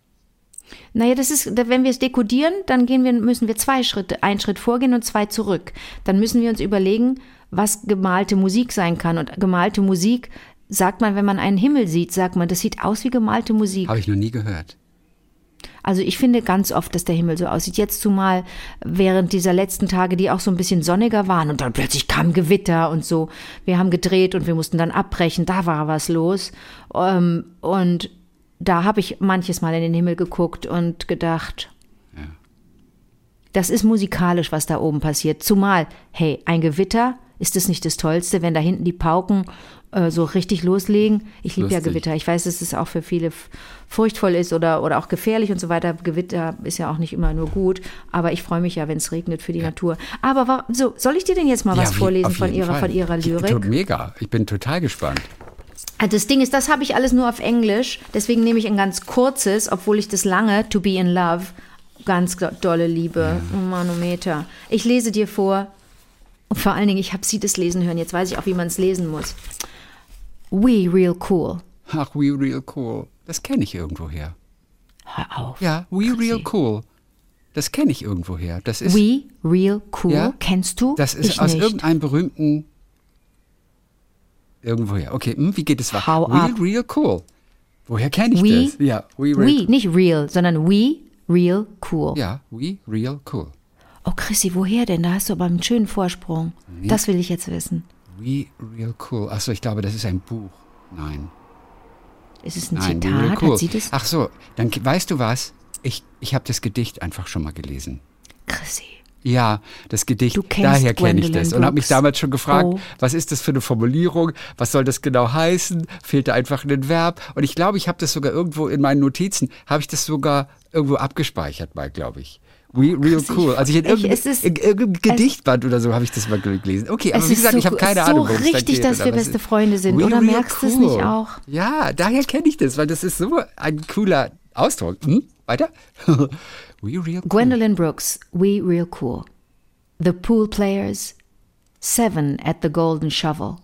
Naja, das ist, wenn wir es dekodieren, dann gehen wir, müssen wir zwei Schritte, einen Schritt vorgehen und zwei zurück. Dann müssen wir uns überlegen, was gemalte Musik sein kann. Und gemalte Musik sagt man, wenn man einen Himmel sieht, sagt man, das sieht aus wie gemalte Musik. Habe ich noch nie gehört. Also ich finde ganz oft, dass der Himmel so aussieht. Jetzt zumal während dieser letzten Tage, die auch so ein bisschen sonniger waren und dann plötzlich kam Gewitter und so. Wir haben gedreht und wir mussten dann abbrechen. Da war was los. Ähm, Und da habe ich manches Mal in den Himmel geguckt und gedacht, das ist musikalisch, was da oben passiert. Zumal, hey, ein Gewitter, ist das nicht das Tollste, wenn da hinten die Pauken äh, so richtig loslegen? Ich liebe ja. Gewitter. Ich weiß, dass es auch für viele furchtvoll ist oder, oder auch gefährlich und so weiter. Gewitter ist ja auch nicht immer nur gut. Aber ich freue mich ja, wenn es regnet für die Natur. Aber wa- so, soll ich dir denn jetzt mal was Ja, wie- vorlesen von ihrer, Fall. von ihrer Lyrik? Mega. Ich bin total gespannt. Also Das Ding ist, das habe ich alles nur auf Englisch. Deswegen nehme ich ein ganz kurzes, obwohl ich das lange, To Be in Love, ganz dolle liebe. Oh Manometer. Ich lese dir vor. Und vor allen Dingen, ich habe sie das lesen hören. Jetzt weiß ich auch, wie man es lesen muss. We real cool. Ach, We Real Cool. Das kenne ich irgendwoher. Hör auf. Ja, We Real Cool. Das kenne ich irgendwoher. Das ist, We real cool. Ja. Kennst du? das ist ich aus nicht. irgendeinem berühmten. Irgendwoher. Okay, hm, wie geht es weiter? Hau We ab. Real Cool. Woher kenne ich We, das? Ja, We Real we, nicht real, sondern we real cool. Ja, We Real Cool. Oh Chrissy, woher denn? Da hast du aber einen schönen Vorsprung. Das will ich jetzt wissen. We Real Cool. Achso, ich glaube, das ist ein Buch. Nein. Ist es ein Nein, Zitat? Cool. Hat sie das? Ach so, dann weißt du was? Ich, ich habe das Gedicht einfach schon mal gelesen. Chrissy. Ja, das Gedicht, daher kenne ich das. Und habe mich damals schon gefragt, Oh. was ist das für eine Formulierung? Was soll das genau heißen? Fehlt da einfach ein Verb? Und ich glaube, ich habe das sogar irgendwo in meinen Notizen, habe ich das sogar irgendwo abgespeichert mal, glaube ich. We, real ich- cool. Also ich in irgendeinem ist- in irgendeinem Gedichtband oder so habe ich das mal gelesen. Okay, aber wie ist gesagt, so- ich habe keine so Ahnung, es da richtig, geht dass wir beste ist. Freunde sind, We, oder real merkst du es nicht auch? Ja, daher kenne ich das, weil das ist so ein cooler Ausdruck. Hm? Weiter? We real cool. Gwendolyn Brooks, We Real Cool. The Pool Players, Seven at the Golden Shovel.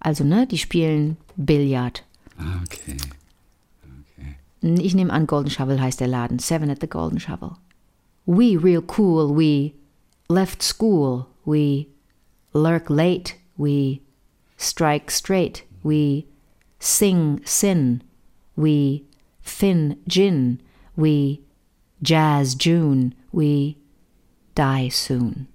Also, ne, die spielen Billard. Ah, Okay. Ich nehme an, Golden Shovel heißt der Laden. Seven at the Golden Shovel. We real cool, we left school, we lurk late, we strike straight, we sing sin, we fin gin, we jazz June, we die soon.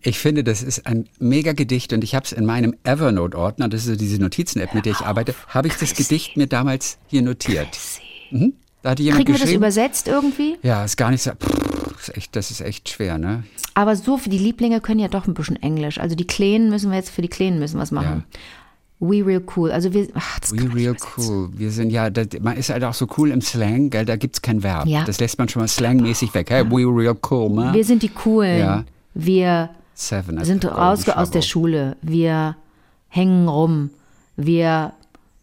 Ich finde, das ist ein mega Gedicht und ich habe es in meinem Evernote-Ordner, das ist diese Notizen-App, mit der ich arbeite, habe ich das Gedicht mir damals hier notiert. Mhm. Da hatte jemand Kriegen wir das übersetzt irgendwie? ja, ist gar nicht so. Pff, ist echt, das ist echt schwer, ne? Aber so für die Lieblinge können ja doch ein bisschen Englisch. Also die Kleinen müssen wir jetzt für die Kleinen müssen was machen. We real cool. Also wir, ach, das We real cool. Wir sind ja, das, man ist halt auch so cool im Slang, gell? Da gibt's kein Verb. Ja. Das lässt man schon mal slangmäßig weg. Hey, we real cool, man. Wir sind die Coolen. Ja. Wir Seven sind raus aus der. Schule. Wir hängen rum. Wir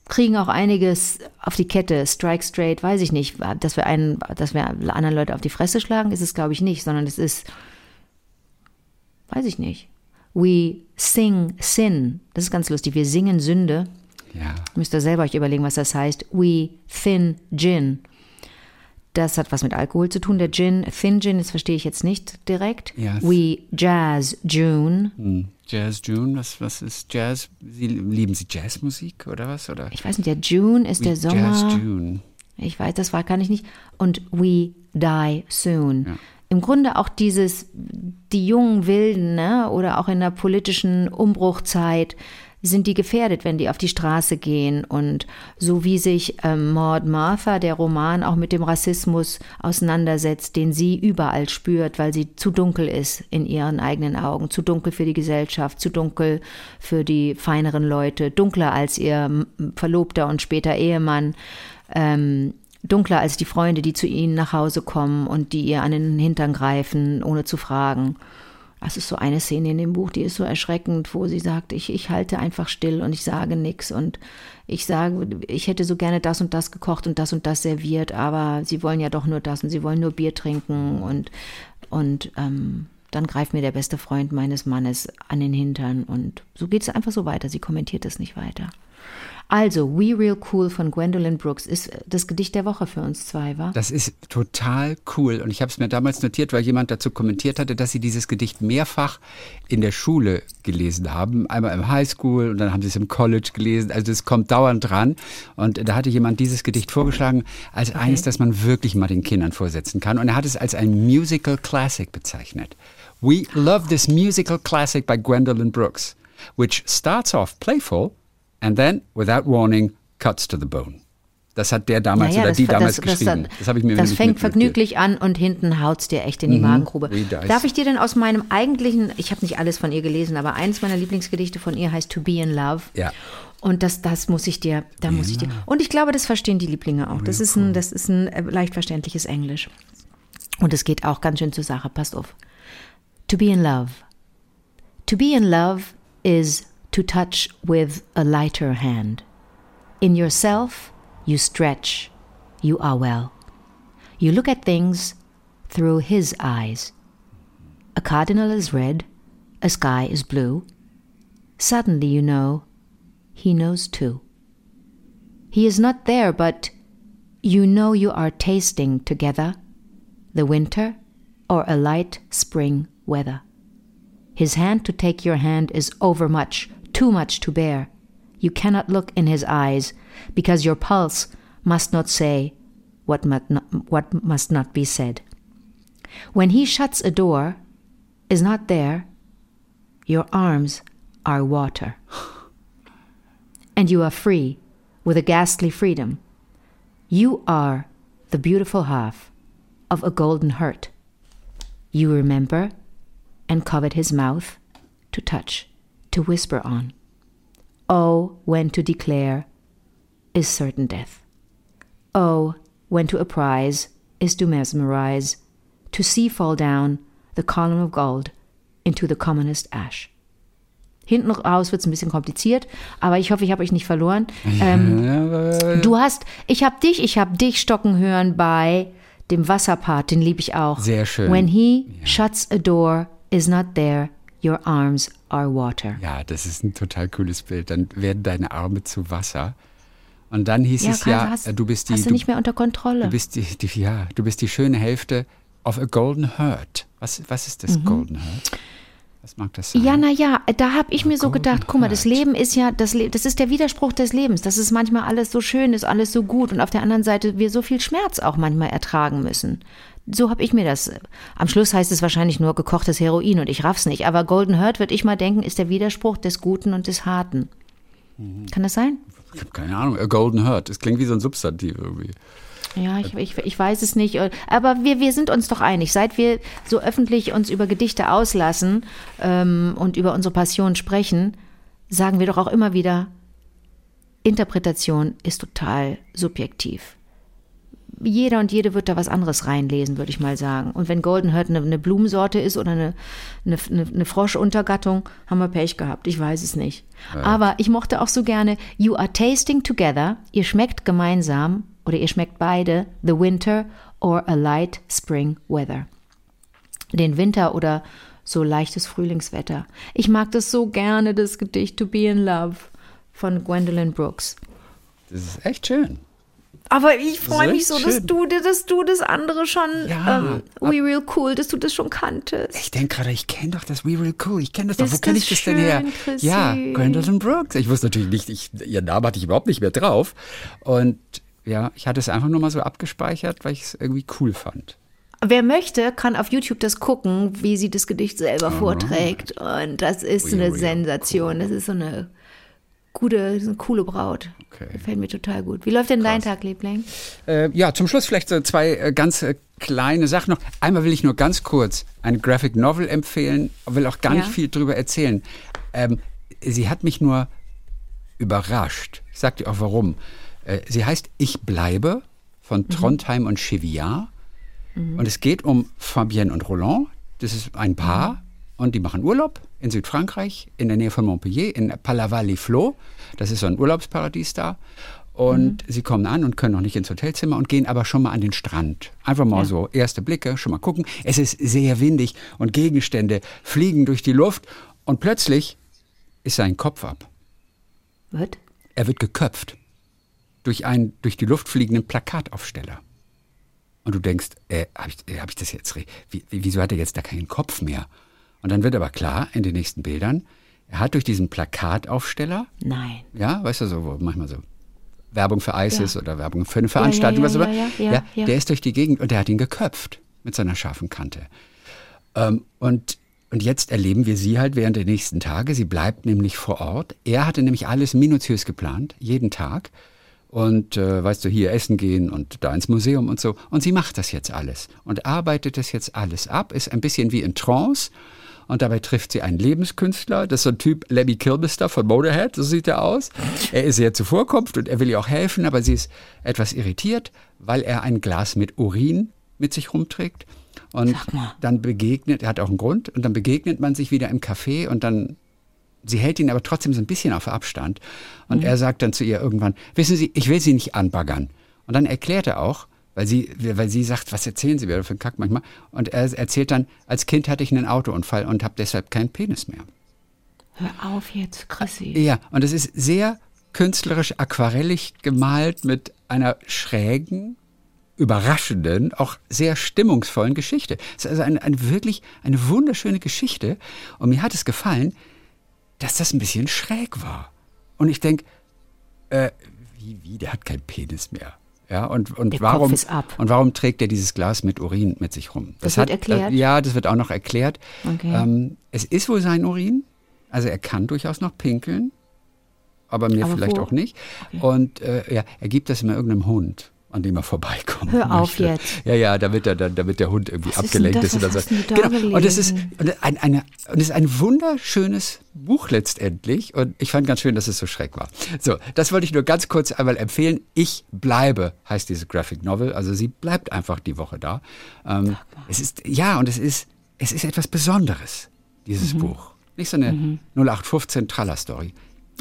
kriegen auch einiges auf die Kette. Strike straight, weiß ich nicht. Dass wir einen, dass wir anderen Leute auf die Fresse schlagen, ist es glaube ich nicht, sondern es ist, weiß ich nicht. We sing sin. Das ist ganz lustig. Wir singen Sünde. Ja. Müsst ihr selber euch überlegen, was das heißt. We thin gin. Das hat was mit Alkohol zu tun. Der Gin, Thin Gin, das verstehe ich jetzt nicht direkt. Ja. We Jazz June. Hm. Jazz June, was, was ist Jazz? Sie, lieben Sie Jazzmusik oder was? Oder? Ich weiß nicht, der June ist We der Sommer. Jazz June. Ich weiß, das war kann ich nicht. Und We Die Soon. Ja. Im Grunde auch dieses, die jungen Wilden, ne, oder auch in der politischen Umbruchzeit, sind die gefährdet, wenn die auf die Straße gehen. Und so wie sich ähm, Maud Martha, der Roman, auch mit dem Rassismus auseinandersetzt, den sie überall spürt, weil sie zu dunkel ist in ihren eigenen Augen, zu dunkel für die Gesellschaft, zu dunkel für die feineren Leute, dunkler als ihr Verlobter und später Ehemann. Ähm, dunkler als die Freunde, die zu ihnen nach Hause kommen und die ihr an den Hintern greifen, ohne zu fragen. Das ist so eine Szene in dem Buch, die ist so erschreckend, wo sie sagt, ich, ich halte einfach still und ich sage nichts und ich sage, ich hätte so gerne das und das gekocht und das und das serviert, aber sie wollen ja doch nur das und sie wollen nur Bier trinken und, und ähm, dann greift mir der beste Freund meines Mannes an den Hintern und so geht es einfach so weiter. Sie kommentiert es nicht weiter. Also, We Real Cool von Gwendolyn Brooks ist das Gedicht der Woche für uns zwei, war? Das ist total cool. Und ich habe es mir damals notiert, weil jemand dazu kommentiert hatte, dass sie dieses Gedicht mehrfach in der Schule gelesen haben. Einmal im Highschool und dann haben sie es im College gelesen. Also es kommt dauernd dran. Und da hatte jemand dieses Gedicht vorgeschlagen als eines, das man wirklich mal den Kindern vorsetzen kann. Und er hat es als ein Musical Classic bezeichnet. We love this musical classic by Gwendolyn Brooks, which starts off playful and then, without warning, cuts to the bone. Das hat der damals Naja, oder das- die das- damals das- geschrieben. Das, habe ich mir Das nämlich fängt vergnüglich an und hinten haut's dir echt in die Magengrube. Wie das. Darf ich dir denn aus meinem eigentlichen, ich habe nicht alles von ihr gelesen, aber eines meiner Lieblingsgedichte von ihr heißt To Be in Love. Ja. Und das, das muss ich dir, da muss ich dir. Und ich glaube, das verstehen die Lieblinge auch. Das ist ein, das ist ein äh, leicht verständliches Englisch. Und es geht auch ganz schön zur Sache. Passt auf. To be in love. To be in love is to touch with a lighter hand. In yourself, you stretch. You are well. You look at things through his eyes. A cardinal is red, a sky is blue. Suddenly you know he knows too. He is not there, but you know you are tasting together the winter or a light spring weather. His hand to take your hand is overmuch, too much to bear. You cannot look in his eyes because your pulse must not say what, must not, what must not be said. When he shuts a door, is not there, your arms are water. And you are free with a ghastly freedom. You are the beautiful half of a golden heart. you remember, and covet his mouth to touch, to whisper on. Oh, when to declare is certain death. Oh, when to apprise is to mesmerize, to see fall down the column of gold into the commonest ash. Hinten raus wird es ein bisschen kompliziert, aber ich hoffe, ich habe euch nicht verloren. Ähm, du hast, ich habe dich, ich habe dich stocken hören bei dem Wasserpart, den liebe ich auch. Sehr schön. When he shuts a door, is not there, your arms are water. Ja, das ist ein total cooles Bild. Dann werden deine Arme zu Wasser. Und dann hieß Ja, es ja, hast, äh, du bist die, hast du nicht mehr unter Kontrolle. du bist die, die, ja, du bist die schöne Hälfte of a golden hurt. Was, was ist das golden hurt? Was mag das sein? Mhm. Ja, na ja, da habe ich mir so gedacht, guck mal, das Heart. Leben ist ja, das, Le das ist der Widerspruch des Lebens, dass es manchmal alles so schön ist, alles so gut und auf der anderen Seite wir so viel Schmerz auch manchmal ertragen müssen. So habe ich mir das. Am Schluss heißt es wahrscheinlich nur gekochtes Heroin und ich raff's nicht. Aber Golden Hurt, würde ich mal denken, ist der Widerspruch des Guten und des Harten. Mhm. Kann das sein? Ich habe keine Ahnung. A golden hurt. Das klingt wie so ein Substantiv irgendwie. Ja, ich, ich, ich weiß es nicht. Aber wir, wir sind uns doch einig. Seit wir so öffentlich uns über Gedichte auslassen ähm, und über unsere Passion sprechen, sagen wir doch auch immer wieder, Interpretation ist total subjektiv. Jeder und jede wird da was anderes reinlesen, würde ich mal sagen. Und wenn Golden Hurt eine, eine Blumensorte ist oder eine, eine, eine, eine Froschuntergattung, haben wir Pech gehabt. Ich weiß es nicht. Aber ich mochte auch so gerne You are tasting together. Ihr schmeckt gemeinsam oder ihr schmeckt beide the winter or a light spring weather. Den Winter oder so leichtes Frühlingswetter. Ich mag das so gerne, das Gedicht To Be in Love von Gwendolyn Brooks. Das ist echt schön. Aber ich freue mich so, dass du, dass du das andere schon, Ja, ähm, We Real Cool, dass du das schon kanntest. Ich denke gerade, ich kenne doch das We Real Cool. Ich kenne das doch. Ist Wo kenne ich das denn her? Chrissy? Ja, Gwendolyn Brooks. Ich wusste natürlich nicht, ich, ihren Namen hatte ich überhaupt nicht mehr drauf. Und ja, ich hatte es einfach nur mal so abgespeichert, weil ich es irgendwie cool fand. Wer möchte, kann auf YouTube das gucken, wie sie das Gedicht selber vorträgt. Und das ist We eine Sensation. Das ist so eine gute, eine coole Braut. Okay. Gefällt mir total gut. Wie läuft denn dein Tag, Liebling? Äh, ja, zum Schluss vielleicht so zwei äh, ganz äh, kleine Sachen noch. Einmal will ich nur ganz kurz eine Graphic Novel empfehlen, will auch gar Ja. nicht viel drüber erzählen. Ähm, sie hat mich nur überrascht. Ich sag dir auch warum. Äh, sie heißt Ich bleibe von Trondheim und Cheviat. Und es geht um Fabienne und Roland. Das ist ein Paar und die machen Urlaub in Südfrankreich, in der Nähe von Montpellier, in Palavas-les-Flots. Das ist so ein Urlaubsparadies da. Und sie kommen an und können noch nicht ins Hotelzimmer und gehen aber schon mal an den Strand. Einfach mal so erste Blicke, schon mal gucken. Es ist sehr windig und Gegenstände fliegen durch die Luft und plötzlich ist sein Kopf ab. Wird? Er wird geköpft durch einen durch die Luft fliegenden Plakataufsteller. Und du denkst, äh, habe ich, äh, hab ich das jetzt, wie- wieso hat er jetzt da keinen Kopf mehr? Und dann wird aber klar in den nächsten Bildern, er hat durch diesen Plakataufsteller, Nein. ja, weißt du so, wo manchmal so Werbung für ISIS Ja. oder Werbung für eine Veranstaltung, ja, was auch immer, ja, ja, ja, ja. der ist durch die Gegend und der hat ihn geköpft mit seiner scharfen Kante. Ähm, und, und jetzt erleben wir sie halt während der nächsten Tage. Sie bleibt nämlich vor Ort. Er hatte nämlich alles minutiös geplant, jeden Tag. Und äh, weißt du, hier essen gehen und da ins Museum und so. Und sie macht das jetzt alles und arbeitet das jetzt alles ab, ist ein bisschen wie in Trance. Und dabei trifft sie einen Lebenskünstler, das ist so ein Typ Lemmy Kilmister von Motorhead, so sieht er aus. Er ist sehr zuvorkommend und er will ihr auch helfen, aber sie ist etwas irritiert, weil er ein Glas mit Urin mit sich rumträgt. Und dann begegnet, er hat auch einen Grund, und dann begegnet man sich wieder im Café und dann, sie hält ihn aber trotzdem so ein bisschen auf Abstand. Und er sagt dann zu ihr irgendwann, wissen Sie, ich will Sie nicht anbaggern. Und dann erklärt er auch, weil sie, weil sie sagt, was erzählen Sie mir für einen Kack manchmal? Und er erzählt dann, als Kind hatte ich einen Autounfall und habe deshalb keinen Penis mehr. Hör auf jetzt, Chrissy. Ja, und es ist sehr künstlerisch aquarellig gemalt mit einer schrägen, überraschenden, auch sehr stimmungsvollen Geschichte. Es ist also eine, eine wirklich eine wunderschöne Geschichte. Und mir hat es gefallen, dass das ein bisschen schräg war. Und ich denke, äh, wie, wie, der hat keinen Penis mehr. Ja, und, und Der warum, und warum trägt er dieses Glas mit Urin mit sich rum? Das wird hat, erklärt? Äh, ja, das wird auch noch erklärt. Okay. Ähm, es ist wohl sein Urin. Also er kann durchaus noch pinkeln, aber mir Aber vielleicht wo? auch nicht. Und äh, ja, er gibt das immer irgendeinem Hund. An dem er vorbeikommt. Hör auf jetzt. Ja, ja, damit, er, damit der Hund irgendwie Was ist abgelenkt ist, das? oder Was so. Genau. Und es ist ein, eine, und es ist ein wunderschönes Buch letztendlich. Und ich fand ganz schön, dass es so schreck war. So, das wollte ich nur ganz kurz einmal empfehlen. Ich bleibe, heißt diese Graphic Novel. Also sie bleibt einfach die Woche da. Ähm, es ist, ja, und es ist, es ist etwas Besonderes, dieses Mhm. Buch. Nicht so eine 0815 Tralla-Story.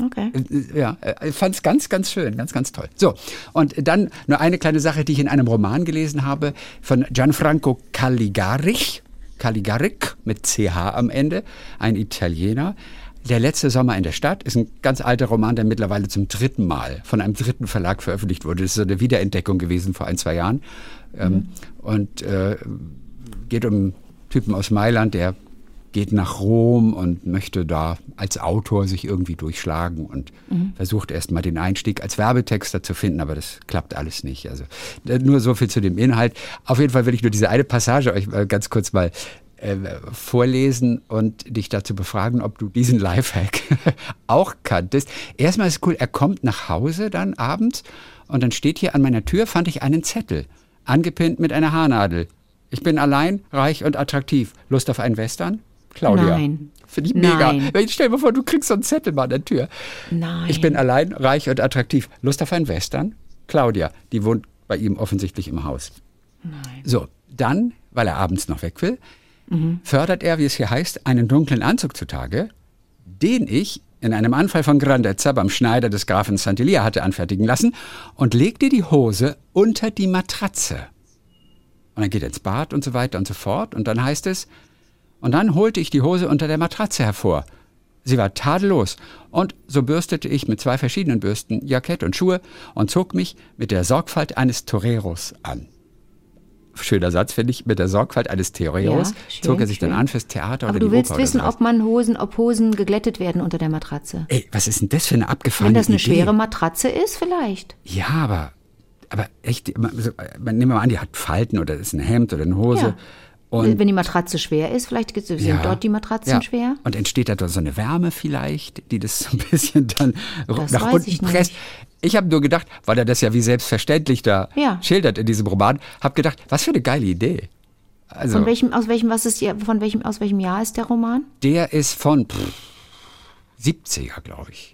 Okay. Äh, Ja, äh, ich fand es ganz, ganz schön, ganz, ganz toll. So, und dann nur eine kleine Sache, die ich in einem Roman gelesen habe von Gianfranco Caligari, Caligaric mit CH am Ende, ein Italiener. Der letzte Sommer in der Stadt ist ein ganz alter Roman, der mittlerweile zum dritten Mal von einem dritten Verlag veröffentlicht wurde. Das ist so eine Wiederentdeckung gewesen vor ein, zwei Jahren. Ähm, und äh, geht um einen Typen aus Mailand, der geht nach Rom und möchte da als Autor sich irgendwie durchschlagen und versucht erstmal den Einstieg als Werbetexter zu finden, aber das klappt alles nicht. Also äh, nur so viel zu dem Inhalt. Auf jeden Fall will ich nur diese eine Passage euch ganz kurz mal äh, vorlesen und dich dazu befragen, ob du diesen Lifehack auch kanntest. Erstmal ist es cool, er kommt nach Hause dann abends und dann steht hier an meiner Tür, fand ich einen Zettel, angepinnt mit einer Haarnadel. Ich bin allein, reich und attraktiv. Lust auf einen Western? Claudia. Nein. Finde ich mega. Nein. Stell dir mal vor, du kriegst so einen Zettel mal an der Tür. Nein. Ich bin allein, reich und attraktiv. Lust auf einen Western? Claudia, die wohnt bei ihm offensichtlich im Haus. Nein. So, dann, weil er abends noch weg will, fördert er, wie es hier heißt, einen dunklen Anzug zutage, den ich in einem Anfall von Grandezza beim Schneider des Grafen Santilia hatte anfertigen lassen und legte die Hose unter die Matratze. Und dann geht er ins Bad und so weiter und so fort. Und dann heißt es, und dann holte ich die Hose unter der Matratze hervor. Sie war tadellos. Und so bürstete ich mit zwei verschiedenen Bürsten Jackett und Schuhe und zog mich mit der Sorgfalt eines Toreros an. Schöner Satz, finde ich. Mit der Sorgfalt eines Toreros Ja, schön, zog er sich schön. dann an fürs Theater Aber oder du die willst Oper wissen, oder sowas. ob man Hosen, ob Hosen geglättet werden unter der Matratze. Ey, was ist denn das für eine abgefahrene Wenn das eine Idee? schwere Matratze ist, vielleicht. Ja, aber, aber echt, man, nehmen wir mal an, die hat Falten oder ist ein Hemd oder eine Hose. Ja. Und Wenn die Matratze schwer ist, vielleicht sind Ja. dort die Matratzen Ja. schwer. Und entsteht da so eine Wärme vielleicht, die das so ein bisschen dann Das nach unten ich presst. nicht. Ich habe nur gedacht, weil er das ja wie selbstverständlich da Ja. schildert in diesem Roman, habe gedacht, was für eine geile Idee. Also, Von welchem, aus welchem, was ist ihr, von welchem, aus welchem Jahr ist der Roman? der ist von pff, 70er, glaube ich.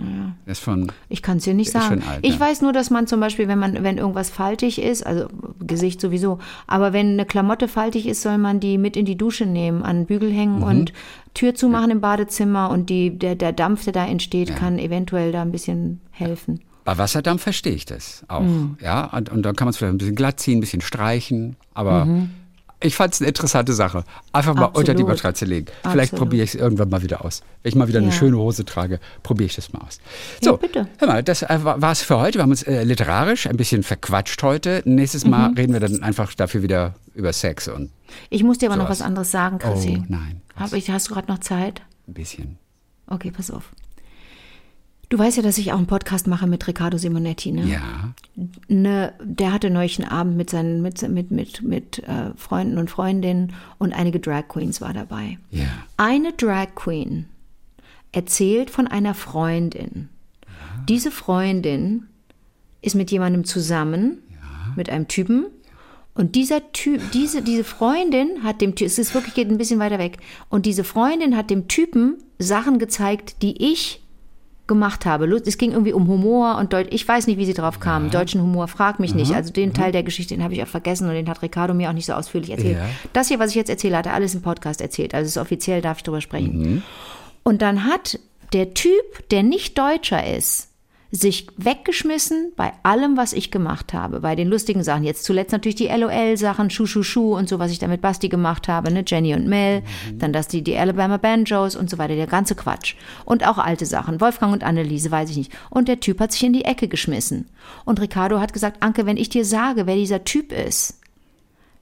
Der ist von, Ich kann es dir nicht sagen. alt, ich ja. weiß nur, dass man zum Beispiel, wenn man, wenn irgendwas faltig ist, also Gesicht sowieso, aber wenn eine Klamotte faltig ist, soll man die mit in die Dusche nehmen, an Bügel hängen Mhm. und Tür zumachen im Badezimmer und die, der, der Dampf, der da entsteht, kann eventuell da ein bisschen helfen. bei Wasserdampf verstehe ich das auch. Mhm. Ja, und, und dann kann man es vielleicht ein bisschen glatt ziehen, ein bisschen streichen, aber ich fand es eine interessante Sache. Einfach mal unter die. Absolut. Matratze legen. Vielleicht Absolut. probiere ich es irgendwann mal wieder aus. Wenn ich mal wieder eine Ja. schöne Hose trage, probiere ich das mal aus. So, bitte. hör mal, das äh, war es für heute. Wir haben uns äh, literarisch ein bisschen verquatscht heute. Nächstes Mal Mhm. reden wir dann einfach dafür wieder über Sex und Ich muss dir aber noch Sowas. was anderes sagen, Chrissy. Oh, nein. Hab ich, hast du gerade noch Zeit? ein bisschen. Okay, pass auf. Du weißt ja, dass ich auch einen Podcast mache mit Riccardo Simonetti, ne? Ja. ne, der hatte neulich einen Abend mit seinen mit mit mit mit äh, Freunden und Freundinnen und einige Drag Queens war dabei. Ja. Eine Drag Queen erzählt von einer Freundin. Diese Freundin ist mit jemandem zusammen, mit einem Typen. Und dieser Typ, diese, diese Freundin hat dem Typen, es ist wirklich geht ein bisschen weiter weg, und diese Freundin hat dem Typen Sachen gezeigt, die ich gemacht habe. Es ging irgendwie um Humor und Deut ich weiß nicht, wie sie drauf kam. Deutschen Humor, frag mich nicht. Also den Teil der Geschichte, den habe ich auch vergessen und den hat Ricardo mir auch nicht so ausführlich erzählt. Ja. Das hier, was ich jetzt erzähle, hat er alles im Podcast erzählt. Also es ist offiziell, darf ich drüber sprechen. Und dann hat der Typ, der nicht Deutscher ist, sich weggeschmissen bei allem, was ich gemacht habe, bei den lustigen Sachen. Jetzt zuletzt natürlich die LOL-Sachen, Schu Schu Schu und so, was ich da mit Basti gemacht habe, ne? Jenny und Mel, dann das die, die Alabama Banjos und so weiter, der ganze Quatsch. Und auch alte Sachen, Wolfgang und Anneliese, weiß ich nicht. Und der Typ hat sich in die Ecke geschmissen. Und Ricardo hat gesagt, Anke, wenn ich dir sage, wer dieser Typ ist,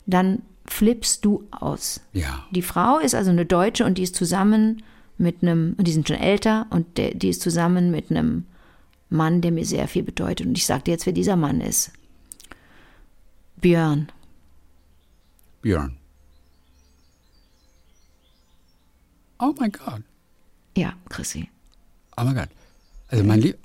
dann flippst du aus. Ja. Die Frau ist also eine Deutsche und die ist zusammen mit einem, und die sind schon älter, und der, die ist zusammen mit einem Mann, der mir sehr viel bedeutet. Und ich sage dir jetzt, wer dieser Mann ist. Björn. Björn. Oh mein Gott. Ja, Chrissy. Oh mein Gott. Also mein Lieb.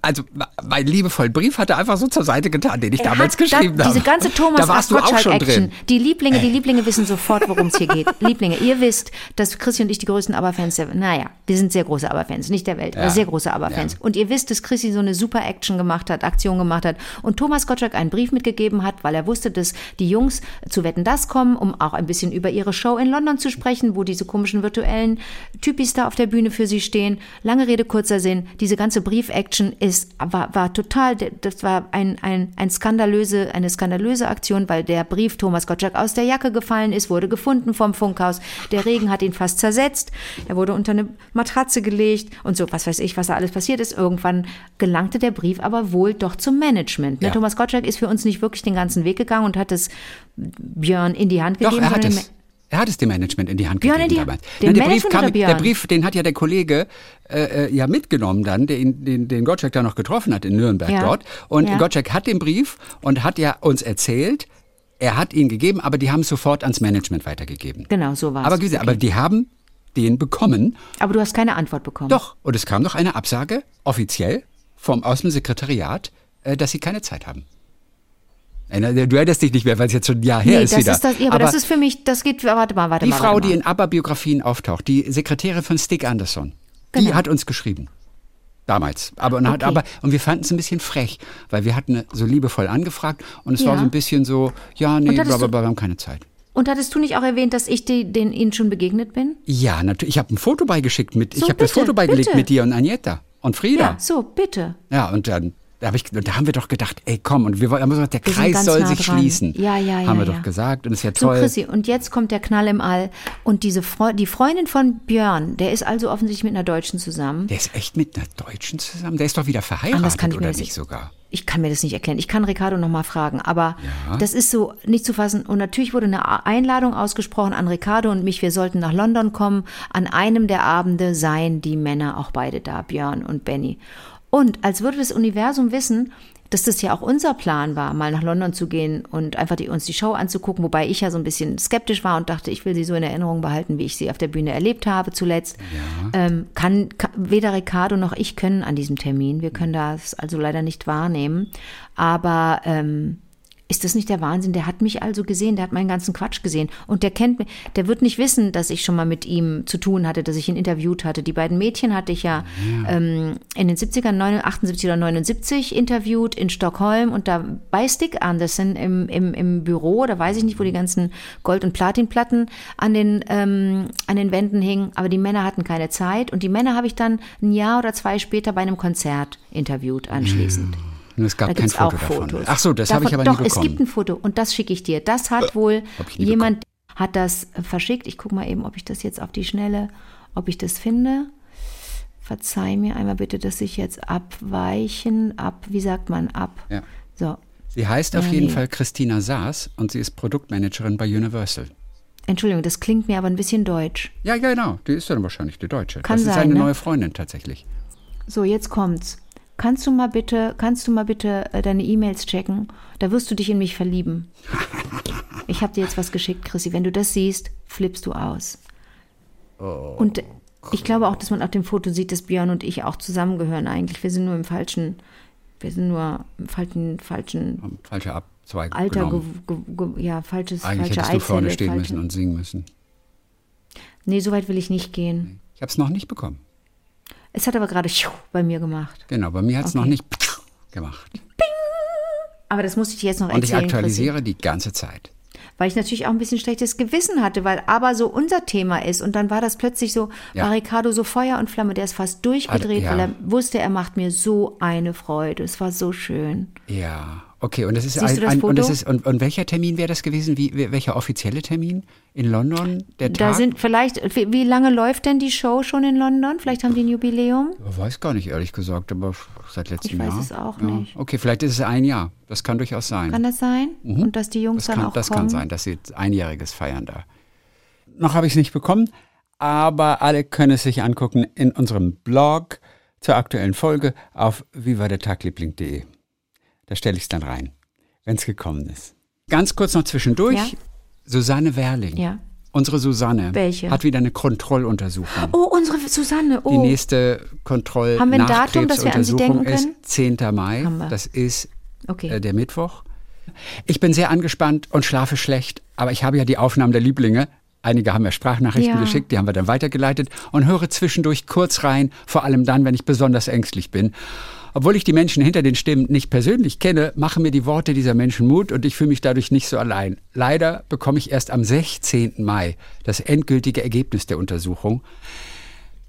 Also mein liebevollen Brief hat er einfach so zur Seite getan, den ich Er damals geschrieben habe. Diese ganze Thomas da warst du auch schon Gottschalk-Action. drin. Äh. Die Lieblinge, die Lieblinge wissen sofort, worum es hier geht. Lieblinge, ihr wisst, dass Chrissy und ich die größten ABBA-Fans der Naja, wir sind sehr große ABBA-Fans, nicht der Welt, Ja. aber sehr große ABBA-Fans. Ja. Und ihr wisst, dass Chrissy so eine super Action gemacht hat, Aktion gemacht hat und Thomas Gottschalk einen Brief mitgegeben hat, weil er wusste, dass die Jungs zu Wetten das kommen, um auch ein bisschen über ihre Show in London zu sprechen, wo diese komischen virtuellen Typis da auf der Bühne für sie stehen. Lange Rede, kurzer Sinn. Diese ganze Brief-Action ist, war, war total, das war ein, ein, ein skandalöse, eine skandalöse Aktion, weil der Brief Thomas Gottschalk aus der Jacke gefallen ist, wurde gefunden vom Funkhaus. Der Regen hat ihn fast zersetzt. Er wurde unter eine Matratze gelegt und so, was weiß ich, was da alles passiert ist. Irgendwann gelangte der Brief aber wohl doch zum Management. Ne? Ja. Thomas Gottschalk ist für uns nicht wirklich den ganzen Weg gegangen und hat es Björn in die Hand Doch, gegeben. er hat es. Er hat es dem Management in die Hand Björn gegeben damals. dem der, Brief kam, der? Brief, den hat ja der Kollege äh, äh, ja mitgenommen dann, den, den, den Gottschalk da noch getroffen hat in Nürnberg Ja. dort. Und Ja. Gottschalk hat den Brief und hat ja uns erzählt, er hat ihn gegeben, aber die haben es sofort ans Management weitergegeben. Genau, so war es. Aber, gesagt, aber die haben den bekommen. Aber du hast keine Antwort bekommen. Doch, und es kam noch eine Absage, offiziell, vom Außensekretariat, äh, dass sie keine Zeit haben. Äh, Du erinnerst dich nicht mehr, weil es jetzt schon ein Jahr her Nee, ist das wieder. ist das, ja, aber, das ist für mich, das geht, warte mal, warte Die mal. Frau, warte die mal. in ABBA-Biografien auftaucht, die Sekretärin von Stig Anderson, die Genau. hat uns geschrieben. Damals. Aber, und, hat, Okay. aber, und wir fanden es ein bisschen frech, weil wir hatten so liebevoll angefragt und es war Ja. so ein bisschen so, ja, nee, Und hattest bla, bla, du- bla, wir haben keine Zeit. Und hattest du nicht auch erwähnt, dass ich die, den Ihnen schon begegnet bin? Ja, natürlich. Ich habe ein Foto beigeschickt mit, ich So, habe das Foto beigelegt bitte. mit dir und Agneta und Frieda. Ja, so, bitte. Ja, und dann da, hab ich, da haben wir doch gedacht, ey komm, und wir haben gesagt, der Wir Kreis soll nah sich dran. schließen. Ja, ja, ja, Haben wir ja. doch gesagt und ist ja So, toll. Chrissy, und jetzt kommt der Knall im All. Und diese Freu die Freundin von Björn, der ist also offensichtlich mit einer Deutschen zusammen. der ist echt mit einer Deutschen zusammen? Der ist doch wieder verheiratet, Anders kann ich mir oder nicht sogar? Ich kann mir das nicht erklären. Ich kann Ricardo noch mal fragen, aber Ja. das ist so nicht zu fassen. Und natürlich wurde eine Einladung ausgesprochen an Ricardo und mich. Wir sollten nach London kommen. An einem der Abende seien die Männer auch beide da, Björn und Benny. Und als würde das Universum wissen, dass das ja auch unser Plan war, mal nach London zu gehen und einfach die, uns die Show anzugucken, wobei ich ja so ein bisschen skeptisch war und dachte, ich will sie so in Erinnerung behalten, wie ich sie auf der Bühne erlebt habe zuletzt. Ähm, kann, kann weder Ricardo noch ich können an diesem Termin. Wir können das also leider nicht wahrnehmen. Aber ähm, ist das nicht der Wahnsinn? Der hat mich also gesehen, der hat meinen ganzen Quatsch gesehen. Und der kennt mich, der wird nicht wissen, dass ich schon mal mit ihm zu tun hatte, dass ich ihn interviewt hatte. Die beiden Mädchen hatte ich ja, Ähm, in den 70ern, 79, 78 oder 79 interviewt in Stockholm und da bei Stick Anderson im, im, im Büro, da weiß ich nicht, wo die ganzen Gold- und Platinplatten an den, ähm, an den Wänden hingen, aber die Männer hatten keine Zeit und die Männer habe ich dann ein Jahr oder zwei später bei einem Konzert interviewt anschließend. Und es gab Da kein Foto auch davon. Fotos. Ach so, das habe ich aber Doch, nie es gibt bekommen. ein Foto und das schicke ich dir. Das hat wohl ich nie jemand hat das äh, verschickt. Ich gucke mal eben, ob ich das jetzt auf die Schnelle, ob ich das finde. Verzeih mir einmal bitte, dass ich jetzt abweichen, ab, wie sagt man, ab. Ja. So, Sie heißt auf Ja, jeden nee. Fall Christina Saas und sie ist Produktmanagerin bei Universal. Entschuldigung, das klingt mir aber ein bisschen deutsch. Ja, ja, genau. Die ist dann wahrscheinlich die Deutsche. Kann das ist sein, eine ne? neue Freundin tatsächlich. So, jetzt kommt's. Kannst du mal bitte, kannst du mal bitte äh, deine E-Mails checken? Da wirst du dich in mich verlieben. Ich habe dir jetzt was geschickt, Chrissy. Wenn du das siehst, flippst du aus. Und ich glaube auch, dass man auf dem Foto sieht, dass Björn und ich auch zusammengehören eigentlich. Wir sind nur im falschen, wir sind nur im falschen, falschen Falsche Abzweigung Alter, ge, ge, ge, ja, falsches, Eigentlich falsche hättest du vorne Eizelle, stehen falsche- müssen und singen müssen. Nee, so weit will ich nicht gehen. Ich habe es noch nicht bekommen. Es hat aber gerade bei mir gemacht. Genau, bei mir hat es noch Okay. nicht gemacht. Aber das musste ich jetzt noch Und ich erzählen. aktualisiere die ganze Zeit. Weil ich natürlich auch ein bisschen schlechtes Gewissen hatte, weil aber so unser Thema ist. Und dann war das plötzlich so, Ja. war Ricardo so Feuer und Flamme, der ist fast durchgedreht, ja. weil er wusste, er macht mir so eine Freude. Es war so schön. Ja, okay. Und das ist Siehst ein, ein und, das ist, und, und welcher Termin wäre das gewesen? Wie, wie- welcher offizielle Termin in London? Der Da Tag? sind vielleicht, wie, wie lange läuft denn die Show schon in London? Vielleicht haben die ein Jubiläum? Ich weiß gar nicht, ehrlich gesagt, aber seit letztem Ich weiß Jahr. es auch ja. nicht. Okay, vielleicht ist es ein Jahr. Das kann durchaus sein. Kann das sein? Und dass die Jungs Mhm. das dann kann, auch das kommen? kann sein, dass sie einjähriges feiern da. Noch habe ich es nicht bekommen, aber alle können es sich angucken in unserem Blog zur aktuellen Folge auf vivadertagliebling.de. Da stelle ich es dann rein, wenn es gekommen ist. Ganz kurz noch zwischendurch. Ja. Susanne Werling. Ja. Unsere Susanne Welche? hat wieder eine Kontrolluntersuchung. Oh, unsere Susanne. Oh. Die nächste Kontroll Haben wir ein Datum, dass wir an sie denken ist 10. Mai. Haben wir. Das ist Okay. äh, der Mittwoch. Ich bin sehr angespannt und schlafe schlecht, aber ich habe ja die Aufnahmen der Lieblinge. Einige haben mir Sprachnachrichten Ja. geschickt, die haben wir dann weitergeleitet und höre zwischendurch kurz rein, vor allem dann, wenn ich besonders ängstlich bin. Obwohl ich die Menschen hinter den Stimmen nicht persönlich kenne, machen mir die Worte dieser Menschen Mut und ich fühle mich dadurch nicht so allein. Leider bekomme ich erst am 16. Mai das endgültige Ergebnis der Untersuchung.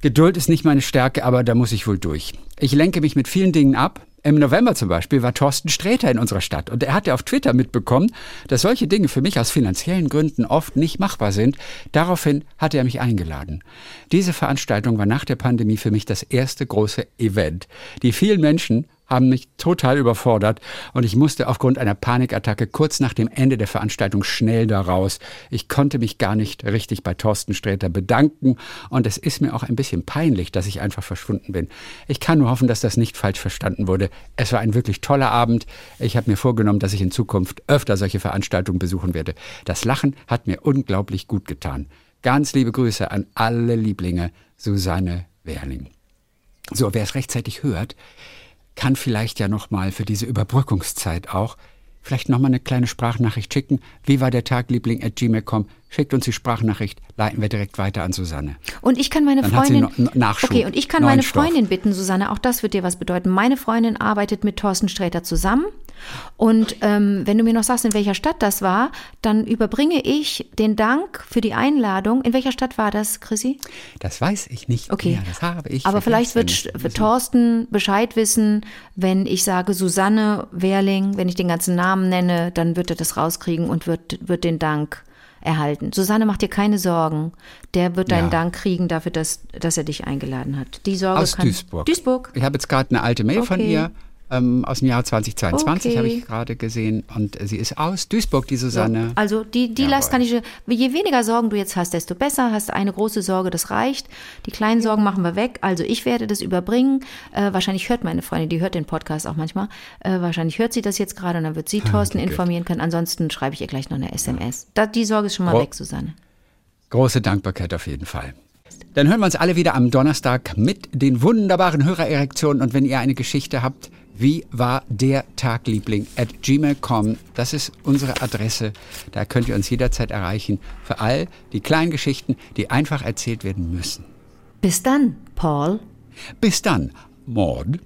Geduld ist nicht meine Stärke, aber da muss ich wohl durch. Ich lenke mich mit vielen Dingen ab. Im November zum Beispiel war Thorsten Sträter in unserer Stadt und er hatte auf Twitter mitbekommen, dass solche Dinge für mich aus finanziellen Gründen oft nicht machbar sind. Daraufhin hatte er mich eingeladen. Diese Veranstaltung war nach der Pandemie für mich das erste große Event. Die vielen Menschen haben mich total überfordert und ich musste aufgrund einer Panikattacke kurz nach dem Ende der Veranstaltung schnell da raus. Ich konnte mich gar nicht richtig bei Thorsten Sträter bedanken und es ist mir auch ein bisschen peinlich, dass ich einfach verschwunden bin. Ich kann nur hoffen, dass das nicht falsch verstanden wurde. Es war ein wirklich toller Abend. Ich habe mir vorgenommen, dass ich in Zukunft öfter solche Veranstaltungen besuchen werde. Das Lachen hat mir unglaublich gut getan. Ganz liebe Grüße an alle Lieblinge, Susanne Werling. So, wer es rechtzeitig hört, kann vielleicht ja noch mal für diese Überbrückungszeit auch vielleicht noch mal eine kleine Sprachnachricht schicken. Wie war der Tag, Liebling at gmail.com? Schickt uns die Sprachnachricht, leiten wir direkt weiter an Susanne. Und ich kann meine Dann hat sie Freundin. Nachschub, okay, und ich kann meine Stoff. Freundin bitten, Susanne, auch das wird dir was bedeuten. Meine Freundin arbeitet mit Thorsten Sträter zusammen. Und ähm, wenn du mir noch sagst, in welcher Stadt das war, dann überbringe ich den Dank für die Einladung. In welcher Stadt war das, Chrissy? Das weiß ich nicht. Okay. Mehr. Das habe ich. Aber vielleicht wird, Thorsten Bescheid wissen, wenn ich sage Susanne Werling, wenn ich den ganzen Namen nenne, dann wird er das rauskriegen und wird, wird den Dank erhalten. Susanne, mach dir keine Sorgen. Der wird deinen Ja. Dank kriegen dafür, dass, dass er dich eingeladen hat. Die Sorge Aus kann, Duisburg. Duisburg. Ich habe jetzt gerade eine alte Mail von Okay. ihr. Ähm, aus dem Jahr 2022 Okay. habe ich gerade gesehen. Und sie ist aus Duisburg, die Susanne. Also die, die Jawohl. Last kann ich, je weniger Sorgen du jetzt hast, desto besser. Hast eine große Sorge, das reicht. Die kleinen Sorgen machen wir weg. Also ich werde das überbringen. Äh, wahrscheinlich hört meine Freundin, die hört den Podcast auch manchmal. Äh, wahrscheinlich hört sie das jetzt gerade und dann wird sie Thorsten gut. informieren können. Ansonsten schreibe ich ihr gleich noch eine SMS. Da, die Sorge ist schon mal Gro- weg, Susanne. Große Dankbarkeit auf jeden Fall. Dann hören wir uns alle wieder am Donnerstag mit den wunderbaren Hörererektionen. Und wenn ihr eine Geschichte habt, wie war der Tagliebling at gmail.com? Das ist unsere Adresse. Da könnt ihr uns jederzeit erreichen. Für all die kleinen Geschichten, die einfach erzählt werden müssen. Bis dann, Paul. Bis dann, Maud.